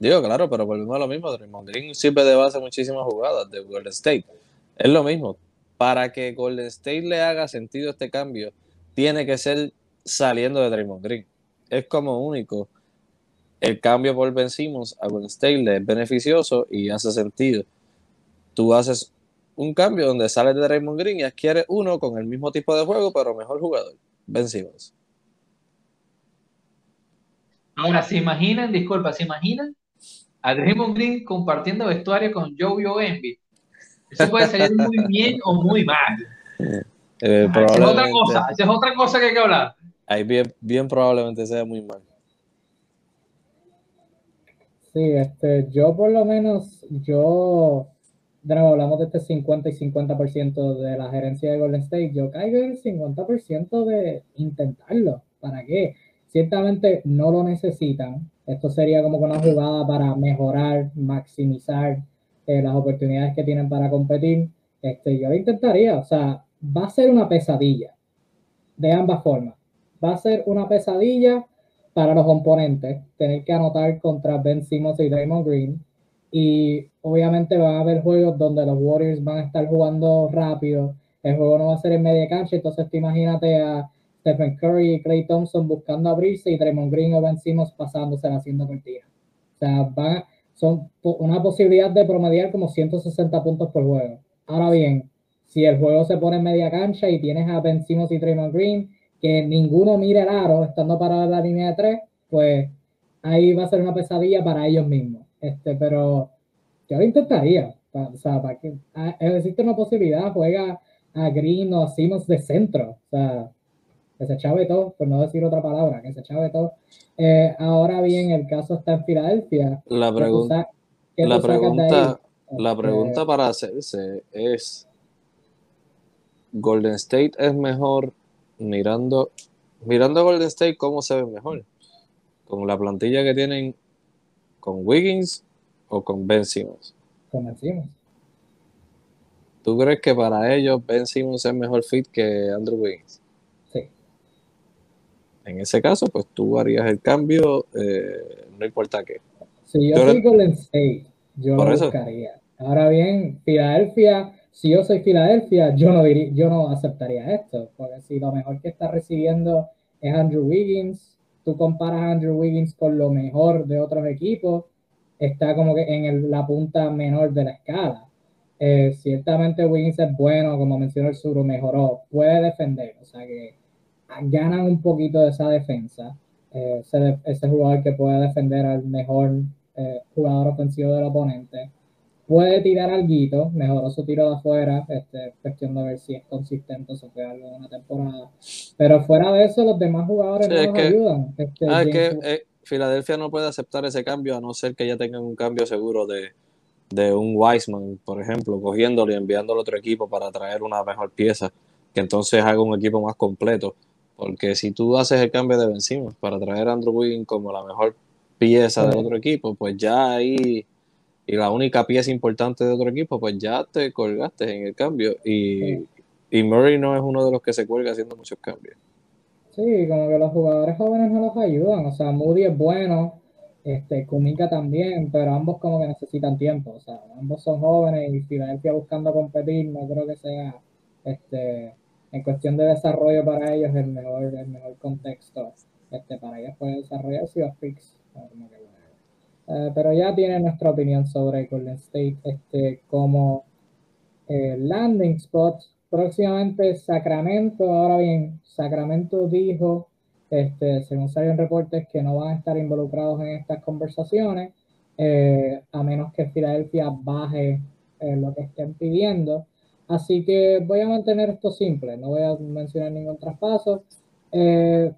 Digo, claro, pero volvemos a lo mismo. Draymond Green sirve de base muchísimas jugadas de Golden State. Es lo mismo. Para que Golden State le haga sentido este cambio, tiene que ser saliendo de Draymond Green. Es como único. El cambio por Ben Simmons a Golden State es beneficioso y hace sentido. Tú haces un cambio donde sales de Draymond Green y adquieres uno con el mismo tipo de juego, pero mejor jugador. Ben Simmons. Ahora, ¿se imaginan, disculpa, ¿se imaginan a Draymond Green compartiendo vestuario con Joe Embiid? Eso puede salir muy bien o muy mal. Eh, esa es otra cosa, esa es otra cosa que hay que hablar ahí bien, bien probablemente sea muy mal. Sí, este, yo por lo menos, yo, de nuevo, hablamos de este 50 y 50% de la gerencia de Golden State, yo caigo en el 50% de intentarlo. ¿Para qué? Ciertamente no lo necesitan. Esto sería como una jugada para mejorar, maximizar eh, las oportunidades que tienen para competir. Este, yo lo intentaría, o sea, va a ser una pesadilla de ambas formas va a ser una pesadilla para los oponentes tener que anotar contra Ben Simmons y Draymond Green. Y obviamente van a haber juegos donde los Warriors van a estar jugando rápido. El juego no va a ser en media cancha, entonces te imagínate a Stephen Curry y Clay Thompson buscando abrirse y Draymond Green o Ben Simmons pasándose haciendo partidas. O sea, van, son una posibilidad de promediar como 160 puntos por juego. Ahora bien, si el juego se pone en media cancha y tienes a Ben Simmons y Draymond Green que ninguno mire el aro estando para la línea de tres, pues ahí va a ser una pesadilla para ellos mismos. Este, pero yo lo intentaría. o sea, para que ah, existe una posibilidad, juega a Green o a Simmons de centro. O sea, que se chave todo, por no decir otra palabra, que se chave todo. Eh, ahora bien, el caso está en Filadelfia. La pregunta, la pregunta, la este, pregunta para hacerse es: ¿Golden State es mejor mirando, mirando a Golden State, ¿cómo se ve mejor? ¿Con la plantilla que tienen con Wiggins o con Ben Simmons? Con Ben Simmons. ¿Tú crees que para ellos Ben Simmons es mejor fit que Andrew Wiggins? En ese caso, pues tú harías el cambio, eh, no importa qué. Si yo soy Golden State, yo lo buscaría. Ahora bien, Filadelfia si yo soy Filadelfia, yo no, yo no aceptaría esto, porque si lo mejor que está recibiendo es Andrew Wiggins, tú comparas a Andrew Wiggins con lo mejor de otros equipos, está como que en la punta menor de la escala. Eh, ciertamente Wiggins es bueno, como mencionó el sur, mejoró, puede defender, o sea que ganan un poquito de esa defensa. Eh, ese, jugador que puede defender al mejor eh, jugador ofensivo del oponente puede tirar algo, mejoró su tiro de afuera, este, cuestión de ver si es consistente, se puede algo de una temporada. Pero fuera de eso, los demás jugadores no nos ayudan. Este, ah, es que eh, Filadelfia no puede aceptar ese cambio a no ser que ya tengan un cambio seguro de, de un Wiseman, por ejemplo, cogiéndolo y enviándolo a otro equipo para traer una mejor pieza, que entonces haga un equipo más completo. Porque si tú haces el cambio de Benzema para traer a Andrew Wiggins como la mejor pieza del otro equipo, pues ya ahí y la única pieza importante de otro equipo, pues ya te colgaste en el cambio. Y, y Murray no es uno de los que se cuelga haciendo muchos cambios. Sí, como que los jugadores jóvenes no los ayudan. O sea, Moody es bueno, este, Kumika también, pero ambos como que necesitan tiempo. O sea, ambos son jóvenes y Filadelfia buscando competir, no creo que sea este, en cuestión de desarrollo para ellos el mejor, el mejor contexto este, para ellos poder los picks. Como que, eh, pero ya tiene nuestra opinión sobre Golden State este, como eh, landing spot próximamente Sacramento. Ahora bien, Sacramento dijo, este, según salieron reportes, que no van a estar involucrados en estas conversaciones, eh, a menos que Filadelfia baje eh, lo que estén pidiendo. Así que voy a mantener esto simple, no voy a mencionar ningún traspaso. Eh,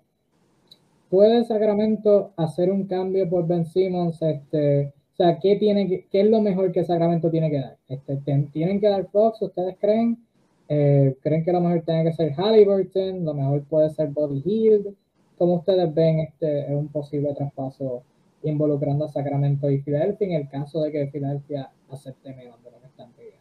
¿Puede Sacramento hacer un cambio por Ben Simmons? Este, o sea, ¿qué, tiene ¿qué es lo mejor que Sacramento tiene que dar? Este, ¿Tienen que dar Fox, ustedes creen? Eh, ¿Creen que lo mejor tiene que ser Halliburton? ¿Lo mejor puede ser Bobby Hill? ¿Cómo ustedes ven este un posible traspaso involucrando a Sacramento y Filadelfia en el caso de que Filadelfia acepte menos de lo que están pidiendo?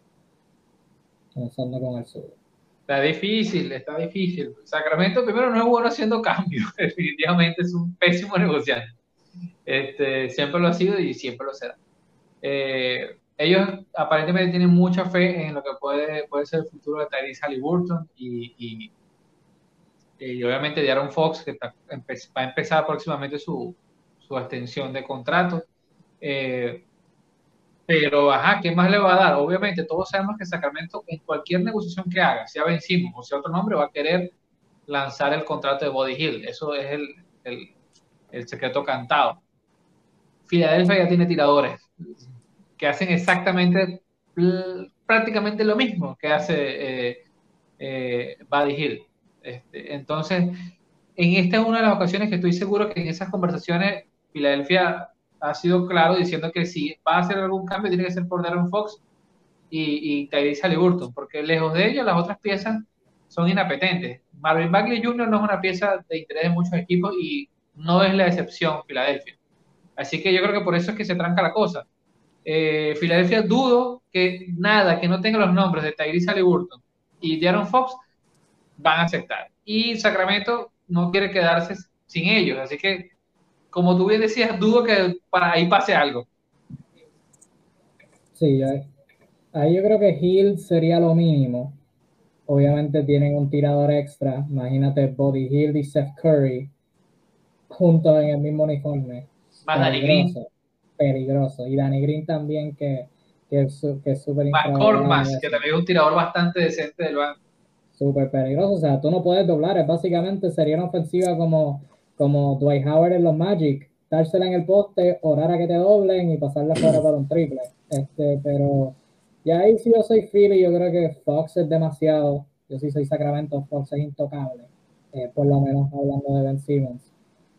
Comenzando con el sur. Está difícil, está difícil. Sacramento primero no es bueno haciendo cambios, definitivamente es un pésimo negociante. Este, siempre lo ha sido y siempre lo será. Eh, ellos aparentemente tienen mucha fe en lo que puede, puede ser el futuro de Tyrese Halliburton y, y, y obviamente de Aaron Fox, que va a empezar próximamente su, su extensión de contrato. Eh, pero, ajá, ¿qué más le va a dar? Obviamente, todos sabemos que Sacramento, en cualquier negociación que haga, sea vencimos o sea otro nombre, va a querer lanzar el contrato de Body Hill. Eso es el, el, el secreto cantado. Filadelfia ya tiene tiradores que hacen exactamente, prácticamente lo mismo que hace eh, eh, Buddy Hill. Este, entonces, en esta es una de las ocasiones que estoy seguro que en esas conversaciones Filadelfia ha sido claro diciendo que si va a hacer algún cambio tiene que ser por Darren Fox y, y Tyrese Halliburton, porque lejos de ellos las otras piezas son inapetentes. Marvin Bagley Jr. no es una pieza de interés de muchos equipos y no es la excepción Filadelfia. Así que yo creo que por eso es que se tranca la cosa. Eh, Filadelfia dudo que nada que no tenga los nombres de Tyrese Halliburton y de Aaron Fox van a aceptar. Y Sacramento no quiere quedarse sin ellos. Así que, como tú bien decías, dudo que para ahí pase algo. Sí, ahí yo creo que Hill sería lo mínimo. Obviamente tienen un tirador extra. Imagínate Body Hill y Seth Curry juntos en el mismo uniforme. peligroso, peligroso. Y Danny Green también, que, que es súper Más que también es un tirador bastante decente del banco. Súper peligroso. O sea, tú no puedes doblar. Es básicamente sería una ofensiva como, como Dwight Howard en los Magic. Dársela en el poste, orar a que te doblen y pasarla fuera para un triple. Este, pero ya ahí si yo soy Philly, yo creo que Fox es demasiado. Yo sí soy Sacramento, Fox es intocable. Eh, por lo menos hablando de Ben Simmons.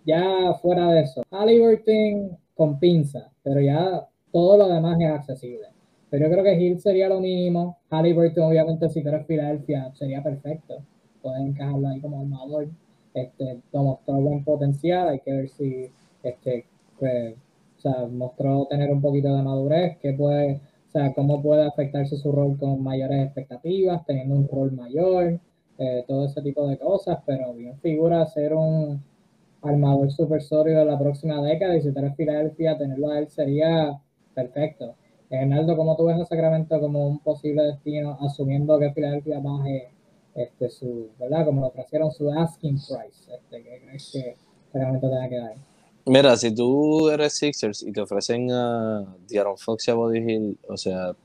Ya fuera de eso, Halliburton con pinza, pero ya todo lo demás es accesible. Pero yo creo que Hill sería lo mínimo. Halliburton, obviamente, si tú eres Filadelfia, sería perfecto. Pueden encajarlo ahí como armador. Este, mostró buen potencial. Hay que ver si este, pues, o sea, mostró tener un poquito de madurez, que puede, o sea, cómo puede afectarse su rol con mayores expectativas, teniendo un rol mayor, eh, todo ese tipo de cosas, pero bien figura ser un armador super de la próxima década y si tú Filadelfia, tenerlo a él sería perfecto. Hernaldo, ¿cómo tú ves a Sacramento como un posible destino, asumiendo que Filadelfia baje este, su, ¿verdad? Como lo ofrecieron su asking price, este, ¿qué crees que Sacramento tenga que dar? Mira, si tú eres Sixers y te ofrecen a Diaron Fox y a Body Hill, o sea,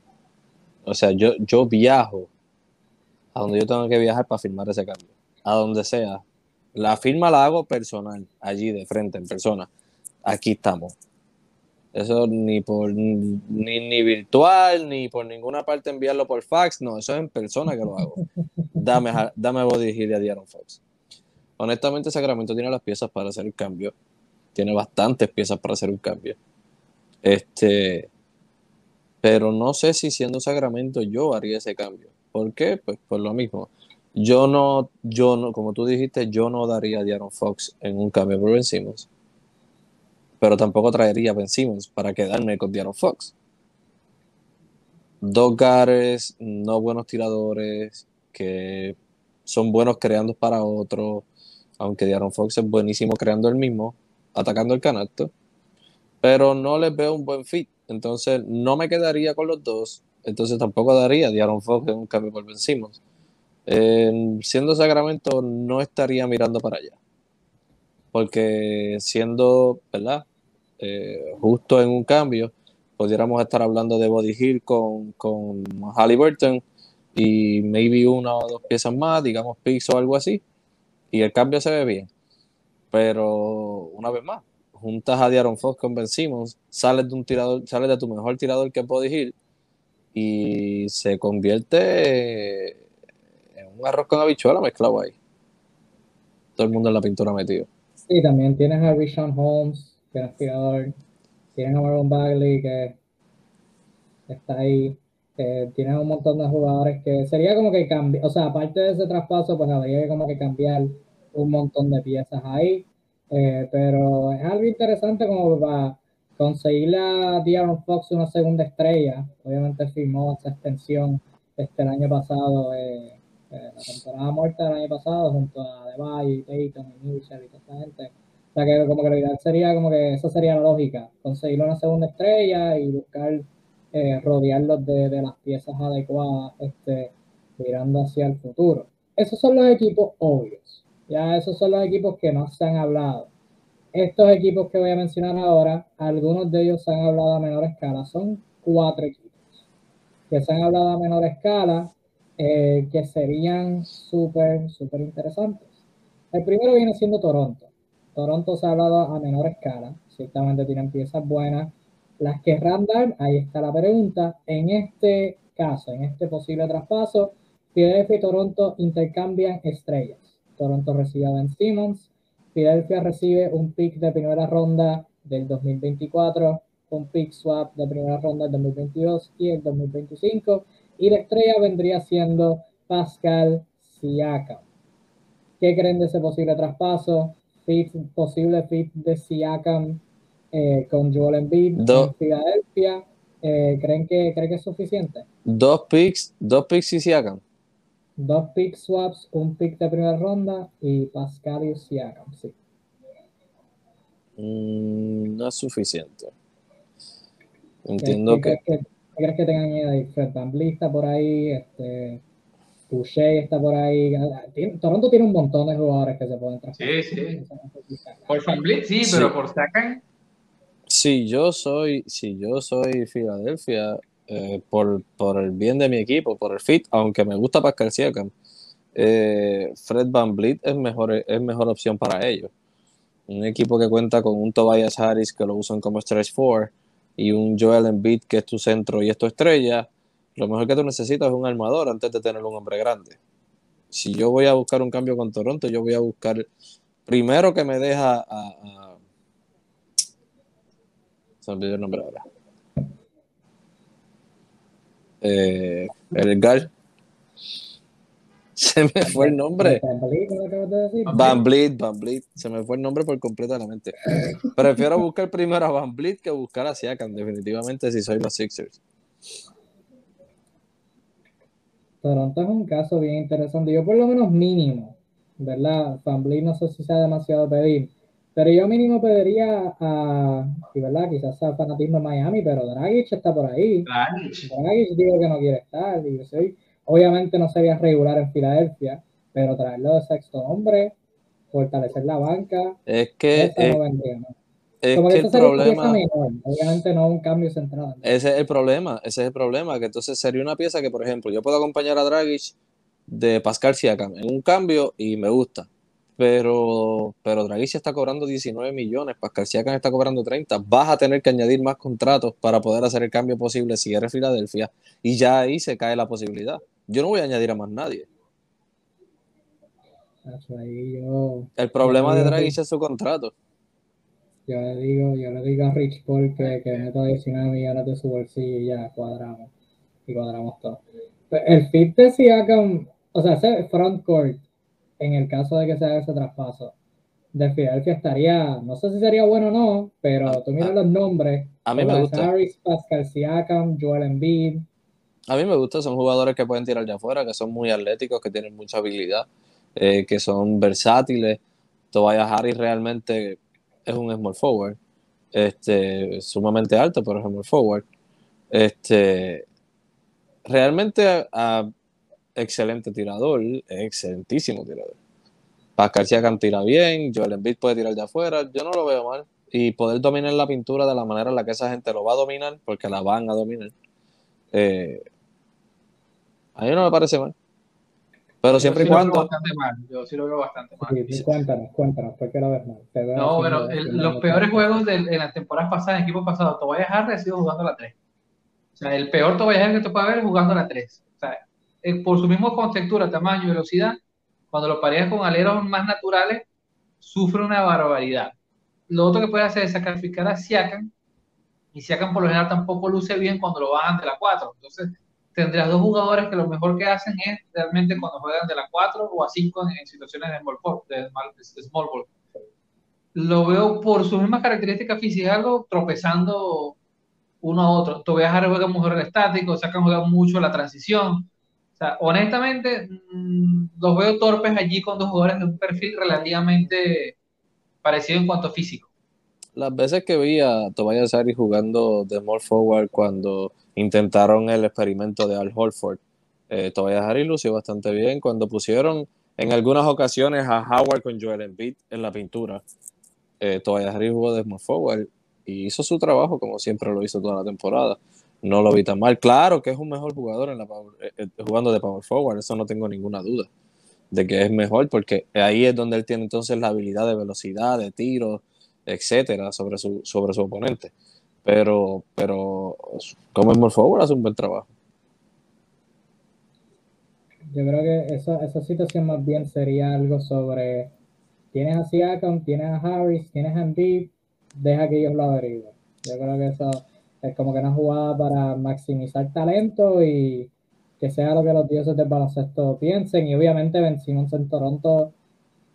o sea, yo, yo viajo a donde yo tengo que viajar para firmar ese cambio, a donde sea, la firma la hago personal, allí de frente, en persona. Aquí estamos. Eso ni por ni, ni virtual, ni por ninguna parte enviarlo por fax. No, eso es en persona que lo hago. Dame, dame body y a Diaron Fox. Honestamente, Sacramento tiene las piezas para hacer el cambio. Tiene bastantes piezas para hacer un cambio. Este. Pero no sé si siendo Sacramento yo haría ese cambio. ¿Por qué? Pues por lo mismo. Yo no, yo no, como tú dijiste, yo no daría a Diaron Fox en un cambio por Ben Simmons. Pero tampoco traería a Ben Simmons para quedarme con Diaron Fox. Dos gares, no buenos tiradores, que son buenos creando para otro, aunque Diaron Fox es buenísimo creando el mismo, atacando el canasto, pero no les veo un buen fit. Entonces no me quedaría con los dos, entonces tampoco daría a Diaron Fox en un cambio por Ben Simmons siendo Sacramento, no estaría mirando para allá. Porque siendo, ¿verdad? Eh, justo en un cambio, pudiéramos estar hablando de Body Hill con, con Halliburton y maybe una o dos piezas más, digamos picks o algo así, y el cambio se ve bien. Pero una vez más, juntas a Diaron Fox con Ben Simmons, sales de un tirador, sales de tu mejor tirador que puedes ir y se convierte en un arroz con habichuela mezclado ahí. Todo el mundo en la pintura metido. Sí, también tienes a Rishon Holmes, que es tirador. Tienes a Marlon Bagley, que está ahí. tienes un montón de jugadores que sería como que cambiar, o sea, aparte de ese traspaso, pues habría que como que cambiar un montón de piezas ahí. Eh, pero es algo interesante como para conseguirle a Diaron Fox una segunda estrella. Obviamente firmó esa extensión este, el año pasado, eh, eh, la temporada muerta del año pasado, junto a Debay, Dayton y Mitchell y toda esa gente. O sea que como que la idea sería como que esa sería la lógica, conseguirle una segunda estrella y buscar rodearlos de, de, las piezas adecuadas, este, mirando hacia el futuro. Esos son los equipos obvios. Ya esos son los equipos que no se han hablado. Estos equipos que voy a mencionar ahora, algunos de ellos se han hablado a menor escala. Son cuatro equipos que se han hablado a menor escala eh, que serían súper, súper interesantes. El primero viene siendo Toronto. Toronto se ha hablado a menor escala. Ciertamente tienen piezas buenas. Las que dar, ahí está la pregunta. En este caso, en este posible traspaso, Philadelphia y Toronto intercambian estrellas. Toronto recibe a Ben Simmons. Philadelphia recibe un pick de primera ronda del 2024, un pick swap de primera ronda del 2022 y el 2025. Y la estrella vendría siendo Pascal Siakam. ¿Qué creen de ese posible traspaso? Fit, posible fit de Siakam eh, con Joel Embiid en Filadelfia. Eh, ¿creen, que, ¿Creen que es suficiente? Dos picks, dos picks y Siakam dos pick swaps, un pick de primera ronda y Pascal y Siakam, sí. Mm, no es suficiente. Entiendo que... ¿Qué crees que tengan ahí? Fred Van está por ahí, este, Boucher está por ahí. Toronto tiene un montón de jugadores que se pueden traspasar. Sí, sí. Por Van sí, pero por Siakam. Si yo soy, si yo soy Filadelfia, eh, por, el bien de mi equipo, por el fit, aunque me gusta Pascal Siakam, eh, Fred Van Vliet es mejor, es mejor opción para ellos. Un equipo que cuenta con un Tobias Harris que lo usan como stretch 4 y un Joel Embiid que es tu centro y es tu estrella, lo mejor que tú necesitas es un armador antes de tener un hombre grande. Si yo voy a buscar un cambio con Toronto, yo voy a buscar primero que me deja a, a... se me olvidó el nombre ahora eh, el Gal. Se me fue el nombre. Van Bleed, Van Bleed. Se me fue el nombre por completamente. Prefiero buscar primero a Van Bleed que buscar a Siakam, definitivamente, si soy los Sixers. Toronto es un caso bien interesante. Yo por lo menos mínimo, ¿verdad? Van Bleed no sé si sea demasiado pedir pero yo mínimo pediría a, y verdad, quizás sea fanatismo de Miami, pero Dragic está por ahí. Dragic. Dragic digo que no quiere estar. Y soy, obviamente no sería regular en Filadelfia, pero traerlo de sexto hombre, fortalecer la banca. Es que. no vendría, Es Como que, el problema, obviamente no un cambio central. Ese es el problema, ese es el problema, que entonces sería una pieza que, por ejemplo, yo puedo acompañar a Dragic de Pascal Siakam en un cambio y me gusta pero, pero Dragic está cobrando 19 millones, Pascal Siakam está cobrando 30. Vas a tener que añadir más contratos para poder hacer el cambio posible si eres Filadelfia y ya ahí se cae la posibilidad. Yo no voy a añadir a más nadie. el problema de Dragic es su contrato. Yo le digo, yo le digo a Rich Paul que, que meta 19 millones de su bolsillo y ya cuadramos. Y cuadramos todo. El fit de Siakam, o sea, ese front court en el caso de que se haga ese traspaso de Filadelfia estaría, no sé si sería bueno o no, pero ah, tú miras ah. los nombres. A mí me gusta. Harris, Pascal Siakam, Joel Embiid. A mí me gusta, son jugadores que pueden tirar de afuera, que son muy atléticos, que tienen mucha habilidad, eh, que son versátiles. Tobias Harris realmente es un small forward, este, sumamente alto, pero es small forward. Este, realmente a, excelente tirador, excelentísimo tirador. Pascal Siakam tira bien, Joel Embiid puede tirar de afuera, yo no lo veo mal. Y poder dominar la pintura de la manera en la que esa gente lo va a dominar, porque la van a dominar. Eh, A mí no me parece mal. Pero siempre y sí lo veo cuando. bastante mal. Yo sí lo veo bastante mal. Sí, sí, cuéntanos, cuéntanos, ¿por qué lo ves mal? Te veo No, como el- diciendo los peores juegos de, en las temporadas pasadas, en equipos pasados, Tobias Harris ha sido jugando la 3. O sea, el peor Tobias Harris que te puede ver es jugando la 3. O sea, eh, por su mismo contextura, tamaño y velocidad, cuando lo pareas con aleros más naturales, sufre una barbaridad. Lo otro que puede hacer es sacrificar a Siakam, y Siakam por lo general tampoco luce bien cuando lo bajan de la 4. Entonces, tendrás dos jugadores que lo mejor que hacen es realmente cuando juegan de la 4 o a 5 en, en situaciones de small ball. De, small- de small ball. Lo veo por sus mismas características físicas, algo tropezando uno a otro. Tobias Harris juega mejor el estático, juega mucho la transición. O sea, honestamente, mm, los veo torpes allí con dos jugadores de un perfil relativamente parecido en cuanto a físico. Las veces que vi a Tobias Harris jugando de small forward cuando intentaron el experimento de Al Holford, eh, Tobias Harris lució bastante bien. Cuando pusieron en algunas ocasiones a Howard con Joel Embiid en la pintura, eh, Tobias Harris jugó de small forward y hizo su trabajo como siempre lo hizo toda la temporada. No lo vi tan mal. Claro que es un mejor jugador en la power- eh, eh, jugando de power forward, eso no tengo ninguna duda de que es mejor porque ahí es donde él tiene entonces la habilidad de velocidad, de tiro, etcétera, sobre su, sobre su oponente. Pero, pero como small forward hace un buen trabajo. Yo creo que esa, esa situación más bien sería algo sobre, tienes a Siakam, tienes a Harris, tienes a Embiid, deja que ellos lo averigüen. Yo creo que eso es como que una jugada para maximizar talento y que sea lo que los dioses del baloncesto piensen. Y obviamente Ben Simmons en Toronto,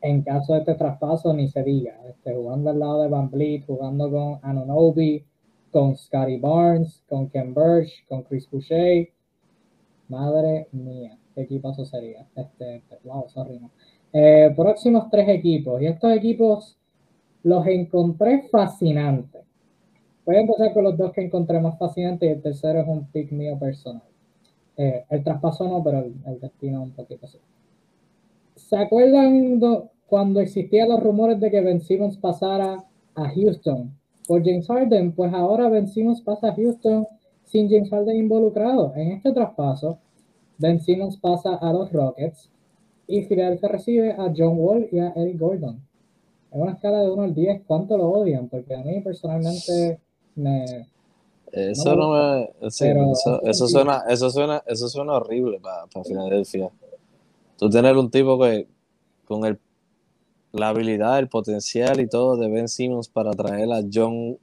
en caso de este traspaso, ni se diga. Este, jugando al lado de Van Vliet, jugando con Anunoby, con Scotty Barnes, con Ken Burch, con Chris Boucher. Madre mía, qué equipazo sería. Este, wow, sorry, no. Eh, próximos tres equipos. Y estos equipos los encontré fascinantes. Voy a empezar con los dos que encontré más fascinantes y el tercero es un pick mío personal. Eh, el traspaso no, pero el, el destino un poquito así. ¿Se acuerdan do- cuando existían los rumores de que Ben Simmons pasara a Houston por James Harden? Pues ahora Ben Simmons pasa a Houston sin James Harden involucrado. En este traspaso, Ben Simmons pasa a los Rockets y Philadelphia recibe a John Wall y a Eric Gordon. En una escala de 1 al 10, ¿cuánto lo odian? Porque a mí personalmente me... Eso no me. sí, pero- eso, eso suena, eso suena, eso suena horrible para Filadelfia. Tú tener un tipo que con el, la habilidad, el potencial y todo de Ben Simmons para traer a John.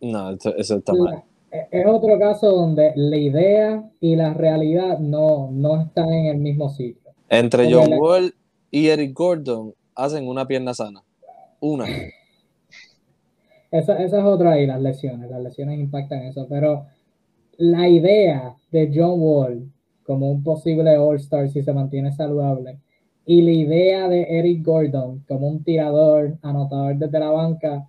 No, eso, eso está mal. Es otro caso donde la idea y la realidad no, no están en el mismo sitio. Entre John Wall y Eric Gordon hacen una pierna sana. Una. Esa, esa es otra ahí, las lesiones. Las lesiones impactan eso. Pero la idea de John Wall como un posible All-Star si se mantiene saludable y la idea de Eric Gordon como un tirador, anotador desde la banca,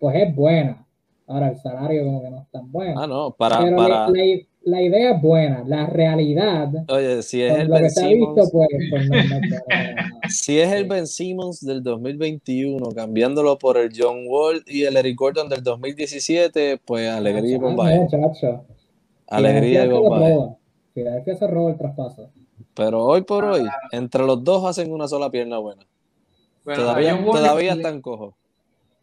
pues es buena. Ahora el salario como que no es tan bueno. Ah, no, para, Pero para. la, la- la idea es buena. La realidad, Oye, si es el Ben visto, Simmons. pues, pues no. Si es el. Ben Simmons del 2021, cambiándolo por el John Wall y el Eric Gordon del 2017, pues alegría y Ah, bombaje. Alegría y Filadelfia bombaje. roba. Filadelfia se roba el traspaso. Pero hoy por hoy, entre los dos hacen una sola pierna buena. Bueno, Todavía, todavía le- están cojos.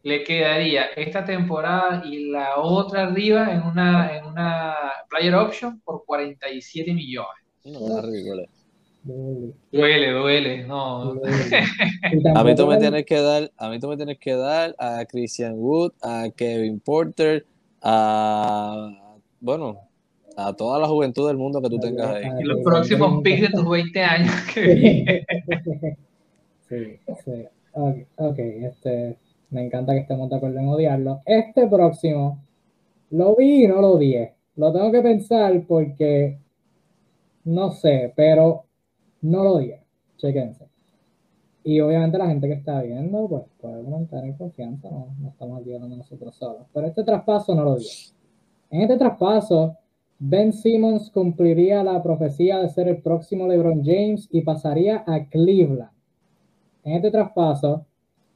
le quedaría esta temporada y la otra arriba en una, en una player option por 47 millones. No, una ridícula. Duele, Duele, duele, no. duele. A mí tú me tienes que dar, a mí tú me tienes que dar a Christian Wood, a Kevin Porter, a bueno, a toda la juventud del mundo que tú tengas ahí. Y los próximos picks de tus 20 años que vienen. Sí, sí. Ok, ok, este, me encanta que estemos de acuerdo en odiarlo. Este próximo, lo vi y no lo odié. Lo tengo que pensar porque, no sé, pero no lo odié. Chequense. Y obviamente la gente que está viendo, pues puede comentar en confianza, no, no estamos aquí hablando nosotros solos. Pero este traspaso no lo odié. En este traspaso, Ben Simmons cumpliría la profecía de ser el próximo LeBron James y pasaría a Cleveland. En este traspaso,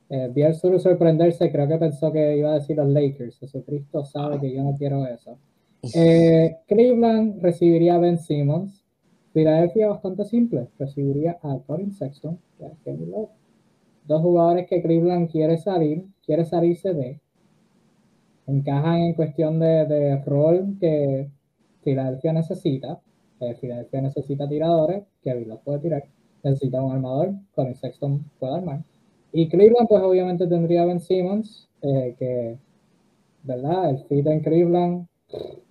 eh, al sur sorprenderse, creo que pensó que iba a decir los Lakers. Jesucristo sabe que yo no quiero eso. Eh, Cleveland recibiría a Ben Simmons. Philadelphia bastante simple, recibiría a Colin Sexton. Dos jugadores que Cleveland quiere salir, quiere salirse de. Encajan en cuestión de, de rol que Philadelphia necesita. Eh, Philadelphia necesita tiradores, Kevin Love puede tirar. Necesita un armador, Colin Sexton puede armar. Y Cleveland, pues obviamente tendría a Ben Simmons, eh, que, ¿verdad? El fit en Cleveland,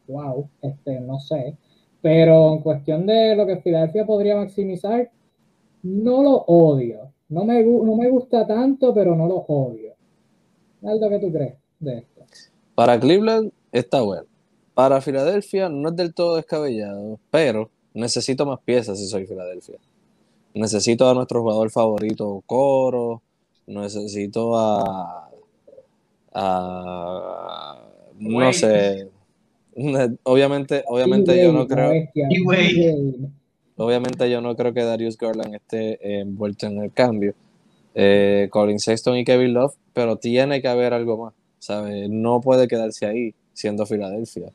wow, este, no sé. Pero en cuestión de lo que Filadelfia podría maximizar, no lo odio. No me, no me gusta tanto, pero no lo odio. Aldo, ¿qué tú crees de esto? Para Cleveland está bueno. Para Filadelfia no es del todo descabellado, pero necesito más piezas si soy Filadelfia. Necesito a nuestro jugador favorito, Coro. Necesito a. a no sé. Obviamente, obviamente yo no creo. Obviamente yo no creo que Darius Garland esté envuelto en el cambio. Eh, Colin Sexton y Kevin Love, pero tiene que haber algo más, ¿sabes? No puede quedarse ahí siendo Filadelfia.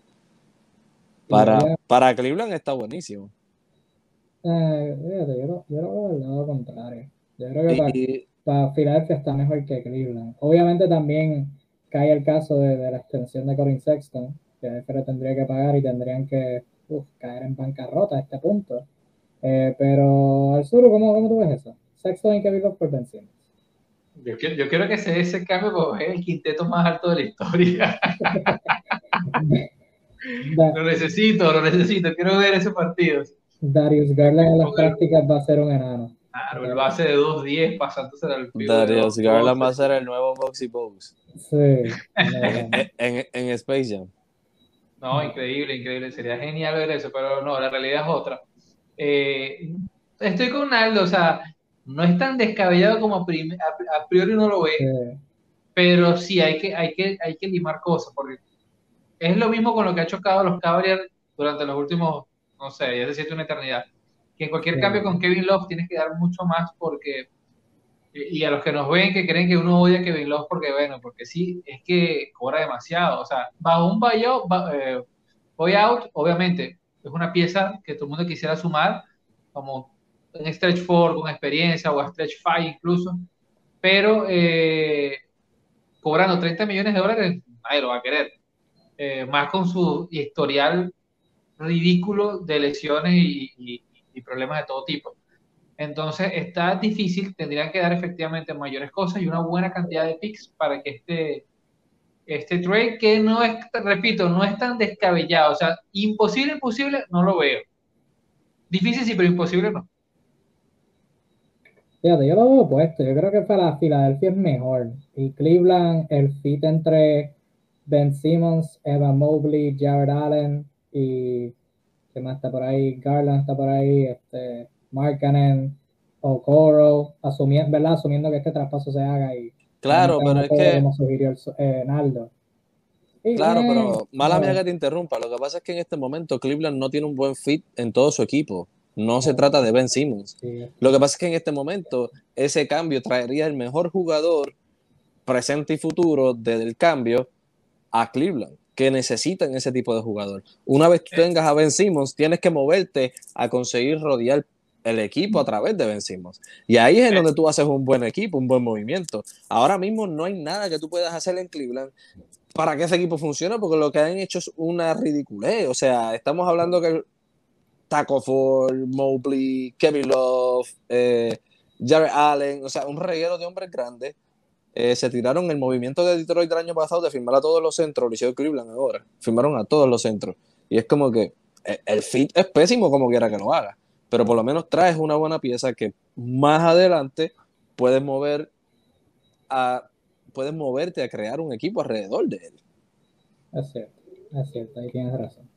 Para, para Cleveland está buenísimo. Eh, yo, lo, veo del lado contrario. Yo creo que para, Filadelfia está mejor que Cleveland. Obviamente también cae el caso de, la extensión de Colin Sexton, que pero tendría que pagar y tendrían que caer en bancarrota a este punto. Eh, pero al sur, ¿cómo, ¿cómo, tú ves eso? Sexton y Kevin Love por venciendo. Yo quiero, yo quiero que se dé ese cambio porque es el quinteto más alto de la historia. lo necesito, lo necesito. Quiero ver ese partido. Darius Garland en las prácticas va a ser un enano. Claro, el base de 2-10 pasándose al Darius Garland va a ser el nuevo Boxy Box. Sí. en, en, en Space Jam. No, increíble, increíble. Sería genial ver eso, pero no, la realidad es otra. Eh, estoy con Aldo, o sea, no es tan descabellado como a, priori uno lo ve, pero sí hay que, hay, que, hay que limar cosas, porque es lo mismo con lo que ha chocado los Cavaliers durante los últimos, no sé, ya se siente una eternidad, que en cualquier cambio con Kevin Love tienes que dar mucho más porque, y a los que nos ven que creen que uno odia a Kevin Love porque, bueno, porque sí, es que cobra demasiado, o sea, bajo un buyout, eh, out, obviamente, es una pieza que todo el mundo quisiera sumar, como en Stretch 4 con experiencia o a Stretch 5 incluso, pero eh, cobrando 30 millones de dólares, nadie lo va a querer. Eh, más con su historial ridículo de lesiones y, problemas de todo tipo. Entonces está difícil, tendrían que dar efectivamente mayores cosas y una buena cantidad de picks para que este, este trade, que no es, repito, no es tan descabellado, o sea, imposible, imposible, no lo veo. Difícil sí, pero imposible no. Fíjate, yo lo veo opuesto. Yo creo que para Filadelfia es mejor. Y Cleveland, el fit entre Ben Simmons, Evan Mobley, Jared Allen y ¿qué más está por ahí? Garland está por ahí, este, Markkanen, Okoro, asumiendo, ¿verdad? Asumiendo que este traspaso se haga y Claro, pero es que. Eh, Naldo. claro, pero mala mía que te interrumpa. Lo que pasa es que en este momento Cleveland no tiene un buen fit en todo su equipo. No se trata de Ben Simmons. Lo que pasa es que en este momento ese cambio traería el mejor jugador presente y futuro del cambio a Cleveland, que necesitan ese tipo de jugador. Una vez que tengas a Ben Simmons, tienes que moverte a conseguir rodear el equipo a través de Ben Simmons. Y ahí es donde tú haces un buen equipo, un buen movimiento. Ahora mismo no hay nada que tú puedas hacer en Cleveland para que ese equipo funcione, porque lo que han hecho es una ridiculez. O sea, estamos hablando que Taco Ford, Mobley, Kevin Love, eh, Jared Allen, o sea, un reguero de hombres grandes. Eh, se tiraron el movimiento de Detroit del año pasado de firmar a todos los centros, lo hicieron Cleveland ahora. Firmaron a todos los centros. Y es como que eh, el fit es pésimo como quiera que lo haga. Pero por lo menos traes una buena pieza que más adelante puedes mover a puedes moverte a crear un equipo alrededor de él. Es cierto, es cierto, ahí tienes razón.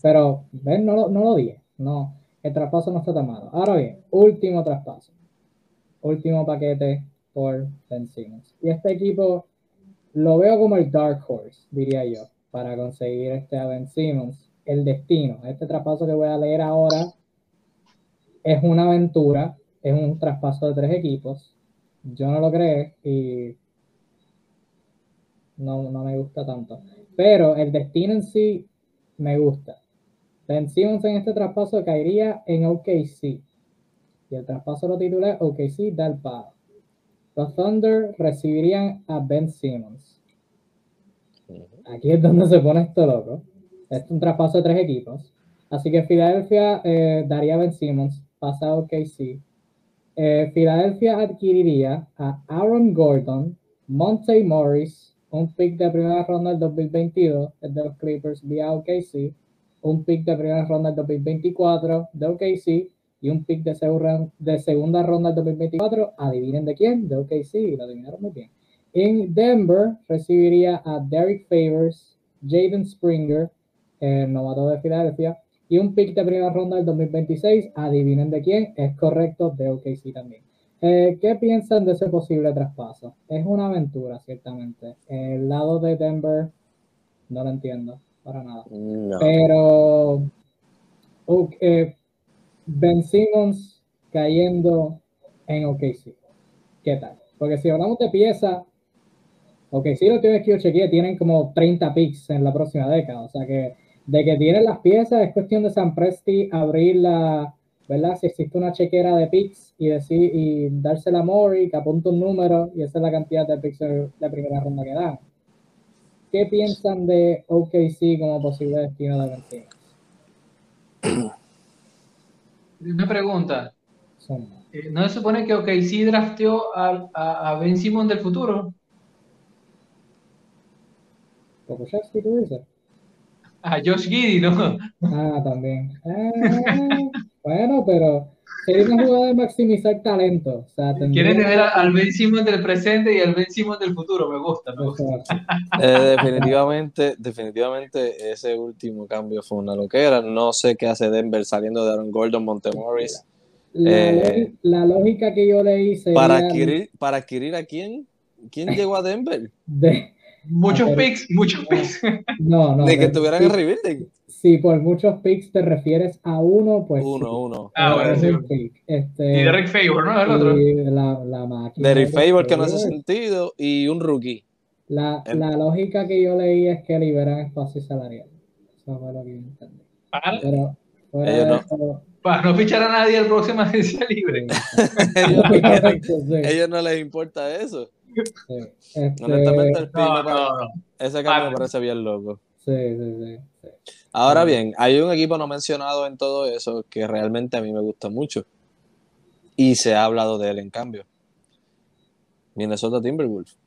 Pero, ven, no, no lo dije. No, el traspaso no está tomado. Ahora bien, último traspaso. Último paquete por Ben Simmons. Y este equipo lo veo como el Dark Horse, diría yo, para conseguir este a Ben Simmons. El destino. Este traspaso que voy a leer ahora es una aventura, es un traspaso de tres equipos. Yo no lo creo y no, no me gusta tanto. Pero el destino en sí me gusta. Ben Simmons en este traspaso caería en OKC. Y el traspaso lo titula OKC da el pago. Los Thunder recibirían a Ben Simmons. Aquí es donde se pone esto loco. Es un traspaso de tres equipos. Así que Filadelfia eh, daría a Ben Simmons, pasa a OKC. Eh, Filadelfia adquiriría a Aaron Gordon, Monte Morris, un pick de primera ronda del 2022 de los Clippers vía OKC, un pick de primera ronda del 2024 de OKC y un pick de, segunda, de segunda ronda del 2024. Adivinen de quién, de OKC, lo adivinaron muy bien. En Denver recibiría a Derek Favors, Jaden Springer, el novato de Filadelfia, y un pick de primera ronda del 2026. Adivinen de quién, es correcto, de OKC también. Eh, ¿Qué piensan de ese posible traspaso? Es una aventura, ciertamente. El lado de Denver, no lo entiendo, para nada. Pero okay, Ben Simmons cayendo en OKC. ¿Qué tal? Porque si hablamos de pieza, OKC lo tienes que yo chequeé, tienen como 30 picks en la próxima década. O sea que de que tienen las piezas es cuestión de San Presti abrir la ¿verdad? Si existe una chequera de picks y decir y dársela a Mori, que apunta un número y esa es la cantidad de picks de primera ronda que dan. ¿Qué piensan de OKC como posible destino de Ben Una pregunta. Eh, ¿No se supone que OKC drafteó a, a, a Ben Simon del futuro? Pokusevski, tú dices. A Josh Giddy, ¿no? Ah, también. Eh, bueno, pero sería una jugada de maximizar talento. O sea, Quieren tener al Ben Simmons del presente y al Ben Simmons del futuro, me gusta. Me gusta. Eh, definitivamente, definitivamente ese último cambio fue una loquera. No sé qué hace Denver saliendo de Aaron Gordon, Montemoris. La, eh, la lógica que yo le hice. ¿Para adquirir, ¿Para adquirir a quién? ¿Quién llegó a Denver? De, muchos picks, muchos picks. No, no. De que tuvieran el rebuilding. Si por muchos picks te refieres a uno, pues. Uno, uno. Ah, bueno, sí. Este, y Derek Favor, ¿no? El otro. La, la máquina. Derek Favor, que no hace sentido, y un rookie. La, la lógica que yo leí es que liberan espacio salarial. Eso fue lo que yo entendí. ¿Para? Pero, ellos no. para no fichar a nadie el próximo agencia libre. ellos, no, ellos no les importa eso. Sí. Este... Honestamente, el no, no, no. ese cambio me parece bien loco. Sí, sí, sí. Ahora bien, hay un equipo no mencionado en todo eso que realmente a mí me gusta mucho. Y se ha hablado de él en cambio. Minnesota Timberwolves.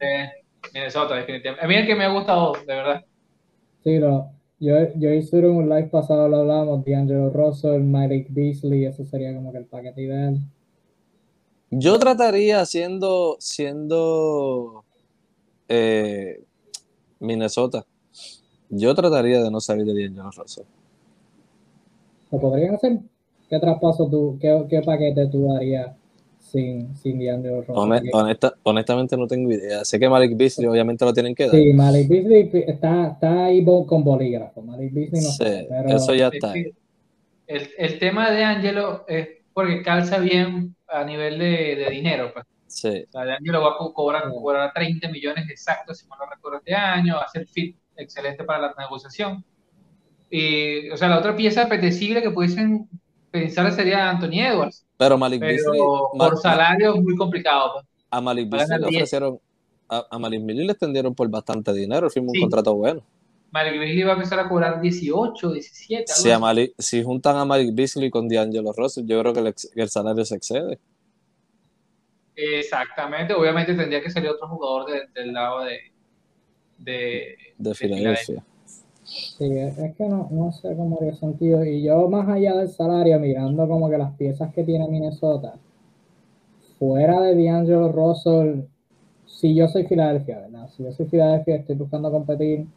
Minnesota, definitivamente. A mí es el que me ha gustado, de verdad. Sí, no. Yo, yo hice un live pasado, lo hablamos, D'Angelo Russell, Mike Beasley, eso sería como que el paquete ideal. Yo trataría siendo, siendo eh, Minnesota yo trataría de no salir de D'Angelo Russell. ¿Lo podrían hacer? ¿Qué traspaso tú, qué, qué paquete tú darías sin, sin D'Angelo Russell? honestamente no tengo idea. Sé que Malik Beasley obviamente lo tienen que dar. Sí, Malik Beasley está, está ahí con bolígrafo. Malik Beasley no sé, eso ya está. El, el tema de Angelo es porque calza bien a nivel de, de dinero. Pues. Sí. O sea, de Angelo va a cobrar, cobrar 30 millones exactos, si no recuerdo, este año, va a ser fit excelente para la negociación. Y, o sea, la otra pieza apetecible que pudiesen pensar sería Anthony Edwards. Pero Malik Beasley, por salario es muy complicado. Pues. A Malik Beasley le ofrecieron, a, a Malik Beasley le extendieron por bastante dinero, firmó un contrato bueno. Malik Beasley va a empezar a cobrar 18, 17. Si, a Malik, si juntan a Malik Beasley con D'Angelo Russell, yo creo que el, el, salario se excede. Exactamente, obviamente tendría que salir otro jugador de, del lado de, de, de Filadelfia. Sí, es que no, no sé cómo haría sentido. Y yo, más allá del salario, mirando como que las piezas que tiene Minnesota, fuera de D'Angelo Russell, si yo soy Filadelfia, ¿verdad? Si yo soy Filadelfia, estoy buscando competir,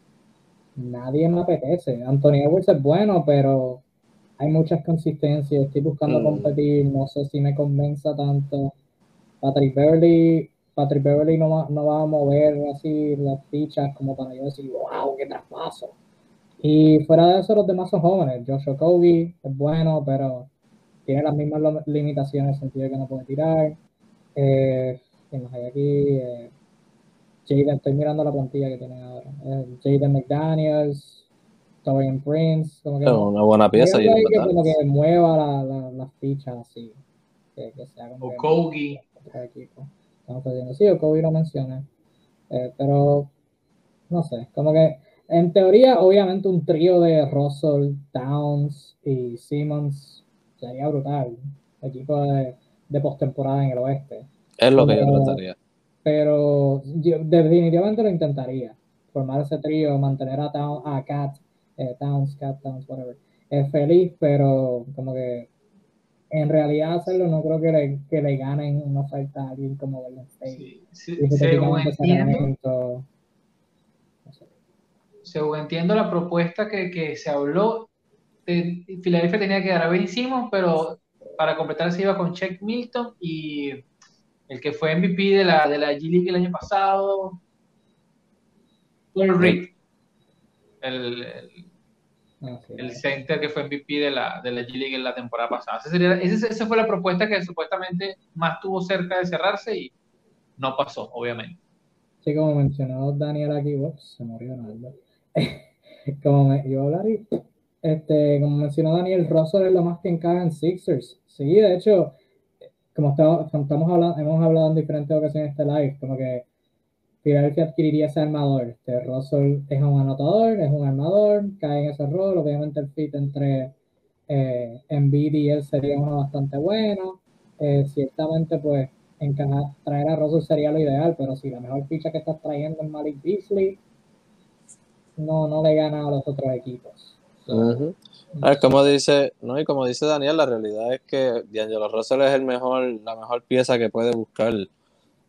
nadie me apetece. Anthony Edwards es bueno, pero hay muchas consistencias. Estoy buscando mm. competir, no sé si me convenza tanto. Patrick Beverly Patrick Beverly no va, no va a mover así las fichas como para yo decir, wow, qué traspaso. Y fuera de eso, los demás son jóvenes. Joshua Kobe es bueno, pero tiene las mismas limitaciones en el sentido de que no puede tirar. Eh, ¿Quién hay aquí? Eh, Jaden, estoy mirando la plantilla que tienen ahora. Eh, Jaden McDaniels. Torian Prince, como que Es una buena pieza. ahí que como que mueva la- la- las fichas así. Que, que sea como O que Kogi. otro equipo. Estamos perdiendo. Sí, o Kobe lo mencioné. Eh, pero no sé, como que en teoría, obviamente un trío de Russell, Towns y Simmons sería brutal. Equipo de, de postemporada en el oeste. Es lo que yo trataría. Pero yo definitivamente lo intentaría. Formar ese trío, mantener a, Town, a Cat, eh, Towns, Cat, Towns, whatever. Es feliz, pero como que en realidad hacerlo no creo que le, que le ganen una oferta a alguien como Golden State. Sí, según entiendo, no sé. según entiendo la propuesta que, que se habló, de, Filadelfia tenía que dar a Ben Simmons, pero para completar se iba con Check Milton y el que fue MVP de la, de la G League el año pasado, Paul Reed, el, el, sí, el center que fue MVP de la, de la G League en la temporada pasada. Esa, sería- esa, esa fue la propuesta que supuestamente más tuvo cerca de cerrarse y no pasó, obviamente. Sí, como mencionó Daniel aquí, se murió Naldo. como me iba a hablar y, este, como mencionó Daniel, Russell es lo más que encaja en Sixers. Sí, de hecho, como estamos, estamos hablando, hemos hablado en diferentes ocasiones este live, como que Philadelphia adquiriría ese armador. Este, Russell es un anotador, es un armador, cae en ese rol. Obviamente el fit entre eh, y él sería uno bastante bueno. Eh, ciertamente, pues, encajar, traer a Russell sería lo ideal, pero si la mejor ficha que estás trayendo es Malik Beasley, no, no le gana a los otros equipos. Ujú. A ver, como dice, no, y como dice Daniel, la realidad es que D'Angelo Russell es el mejor, la mejor pieza que puede buscar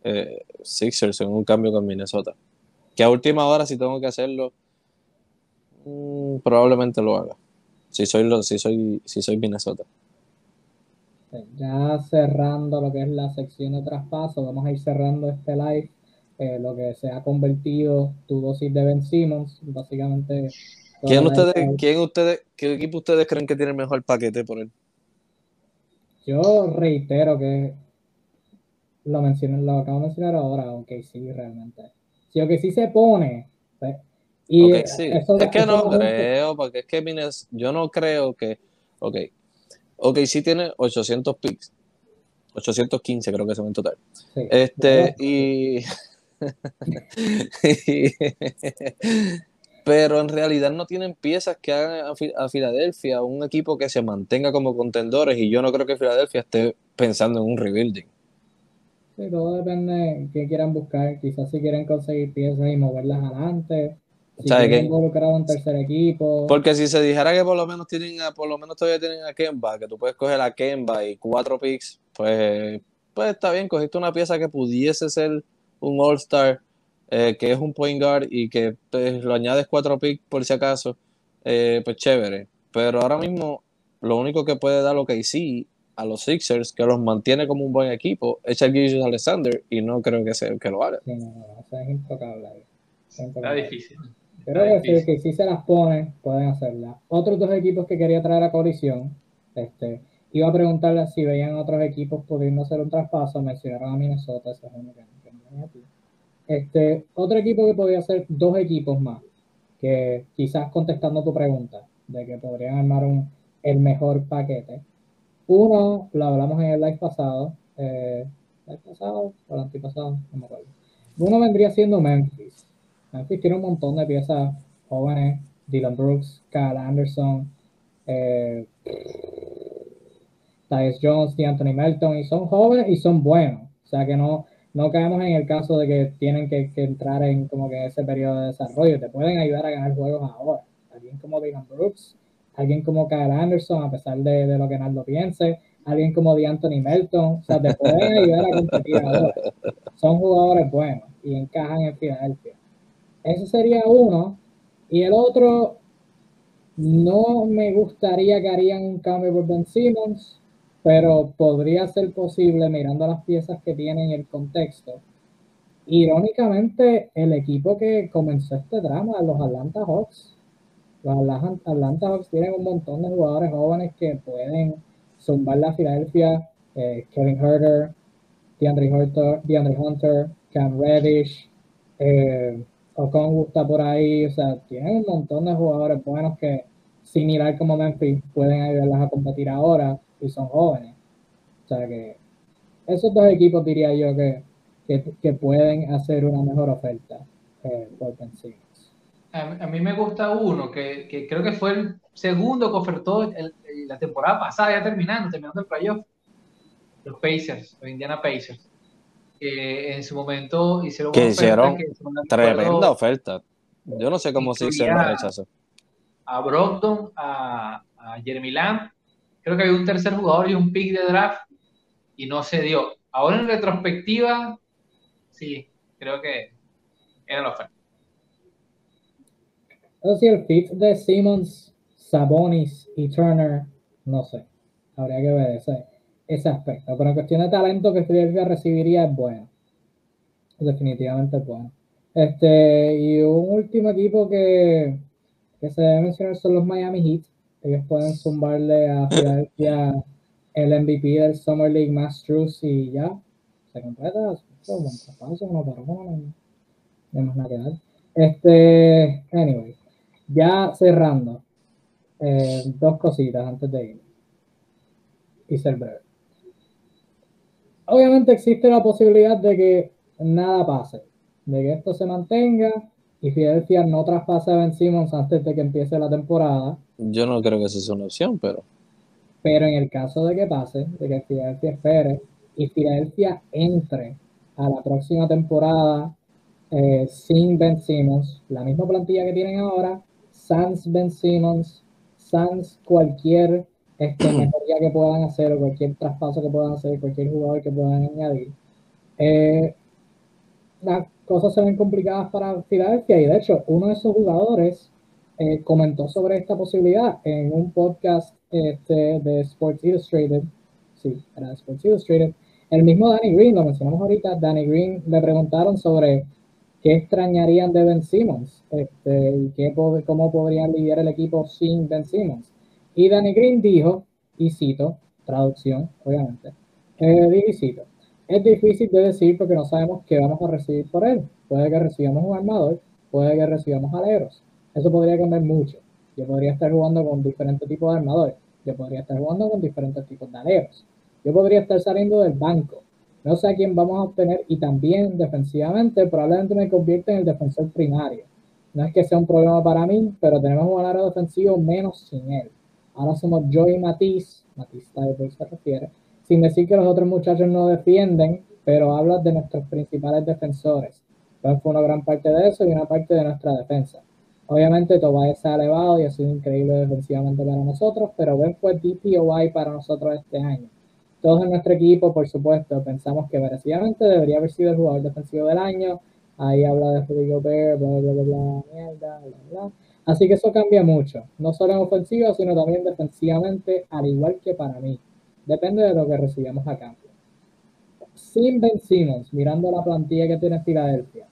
eh, Sixers en un cambio con Minnesota. Que a última hora, si tengo que hacerlo, mm, probablemente lo haga. Si soy, lo, si soy, si soy Minnesota. Ya cerrando lo que es la sección de traspaso, vamos a ir cerrando este live, eh, lo que se ha convertido tu dosis de Ben Simmons, básicamente. ¿Quién ustedes, quién ustedes, qué equipo ustedes creen que tiene el mejor paquete por él? Yo reitero que lo mencioné, lo acabo de mencionar ahora, aunque sí, realmente. Si que sí se pone, pues, y Ok, sí. eso- es que eso no creo, porque es que Minnes- yo no creo que. Ok. Ok, sí tiene 800 picks. 815 creo que son en total. sí. Este, y. Pero en realidad no tienen piezas que hagan a, a Filadelfia un equipo que se mantenga como contendores. Y yo no creo que Filadelfia esté pensando en un rebuilding. Sí, todo depende de qué quieran buscar. Quizás si quieren conseguir piezas y moverlas adelante. Si involucrar a un tercer equipo. Porque si se dijera que por lo menos tienen a- por lo menos todavía tienen a Kemba, que tú puedes coger a Kemba y cuatro picks, pues, pues está bien, cogiste una pieza que pudiese ser un All-Star, eh, que es un point guard y que pues, lo añades cuatro picks por si acaso, eh, pues chévere. Pero ahora mismo lo único que puede dar lo que sí a los Sixers, que los mantiene como un buen equipo, es el Gilgeous Alexander y no creo que, se, que lo haga. Sí, no, no, o sea, es intocable ahí. Es Está difícil. Creo Está que, sí, difícil. que si se las ponen, pueden hacerla. Otros dos equipos que quería traer a colisión, este, iba a preguntarle si veían otros equipos pudiendo hacer un traspaso, mencionaron a Minnesota, ese es uno que, que no aquí. Este, otro equipo que podría ser dos equipos más, que quizás contestando tu pregunta, de que podrían armar un, el mejor paquete. Uno, lo hablamos en el live pasado, eh, ¿live pasado o el antipasado? No me acuerdo. Uno vendría siendo Memphis. Memphis tiene un montón de piezas jóvenes, Dylan Brooks, Kyle Anderson, eh, Jones, Anthony Melton, y son jóvenes y son buenos. O sea que no, no caemos en el caso de que tienen que, que entrar en como que ese periodo de desarrollo. Te pueden ayudar a ganar juegos ahora. Alguien como Dylan Brooks, alguien como Kyle Anderson, a pesar de, de lo que Naldo piense, alguien como Anthony Melton, o sea, te pueden ayudar a competir ahora. Son jugadores buenos y encajan en Filadelfia. Ese sería uno. Y el otro, no me gustaría que harían un cambio por Ben Simmons, pero podría ser posible mirando las piezas que tienen el contexto. Irónicamente, el equipo que comenzó este drama, los Atlanta Hawks, los Atla- Atlanta Hawks tienen un montón de jugadores jóvenes que pueden zumbar la Filadelfia, eh, Kevin Herter, DeAndre Hunter, DeAndre Hunter, Cam Reddish, eh, Ocon está por ahí, o sea, tienen un montón de jugadores buenos que, sin mirar como Memphis, pueden ayudarlas a competir ahora y son jóvenes. O sea que esos dos equipos diría yo que, que, pueden hacer una mejor oferta eh, por Ben a, mí me gusta uno que, que, creo que fue el segundo que ofertó la temporada pasada, ya terminando, terminando el playoff. Los Pacers, los Indiana Pacers. Que en su momento hicieron que hicieron tremenda oferta. Yo no sé cómo se hizo el rechazo. A Brogdon, a, a Jeremy Lamb, creo que había un tercer jugador y un pick de draft y no se dio. Ahora en retrospectiva, sí, creo que era la oferta. si el fit de Simmons, Sabonis y Turner, no sé. Habría que ver ese, ese aspecto. Pero en cuestión de talento que Philadelphia recibiría es bueno. Definitivamente es bueno. Este, y un último equipo que, que se debe mencionar son los Miami Heat. Ellos pueden zumbarle a Philadelphia el MVP del Summer League Masters y ya se completa. Eso, no paramos, no, más nada que dar. Este, anyway, ya cerrando, eh, dos cositas antes de ir y ser breve. Obviamente existe la posibilidad de que nada pase, de que esto se mantenga y Philadelphia no traspase a Ben Simmons antes de que empiece la temporada. Yo no creo que esa sea una opción, pero. Pero en el caso de que pase, de que Philadelphia espere y Philadelphia entre a la próxima temporada eh, sin Ben Simmons, la misma plantilla que tienen ahora, sans Ben Simmons, sans cualquier este, mejoría que puedan hacer o cualquier traspaso que puedan hacer, cualquier jugador que puedan añadir. Eh, las cosas se ven complicadas para Filadelfia y de hecho uno de esos jugadores eh, comentó sobre esta posibilidad en un podcast este, de Sports Illustrated. Sí, era de Sports Illustrated. El mismo Danny Green, lo mencionamos ahorita, Danny Green le preguntaron sobre qué extrañarían de Ben Simmons este, y qué, cómo podrían lidiar el equipo sin Ben Simmons. Y Danny Green dijo, y cito, traducción, obviamente, eh, y cito, es difícil de decir porque no sabemos qué vamos a recibir por él. Puede que recibamos un armador, puede que recibamos aleros. Eso podría cambiar mucho. Yo podría estar jugando con diferentes tipos de armadores. Yo podría estar jugando con diferentes tipos de aleros. Yo podría estar saliendo del banco. No sé a quién vamos a obtener y también defensivamente probablemente me convierta en el defensor primario. No es que sea un problema para mí, pero tenemos un área defensivo menos sin él. Ahora somos yo y Matisse, Matisse se refiere, sin decir que los otros muchachos no defienden, pero habla de nuestros principales defensores. Entonces fue una gran parte de eso y una parte de nuestra defensa. Obviamente Tobias se ha elevado y ha sido increíble defensivamente para nosotros, pero Ben fue DPOY para nosotros este año. Todos en nuestro equipo, por supuesto, pensamos que merecidamente debería haber sido el jugador defensivo del año. Ahí habla de Rudy Gobert, bla, bla, bla, bla, mierda, bla, bla. Así que eso cambia mucho, no solo en ofensiva, sino también defensivamente, al igual que para mí. Depende de lo que recibamos a cambio. Sin Ben Simmons, mirando la plantilla que tiene Filadelfia,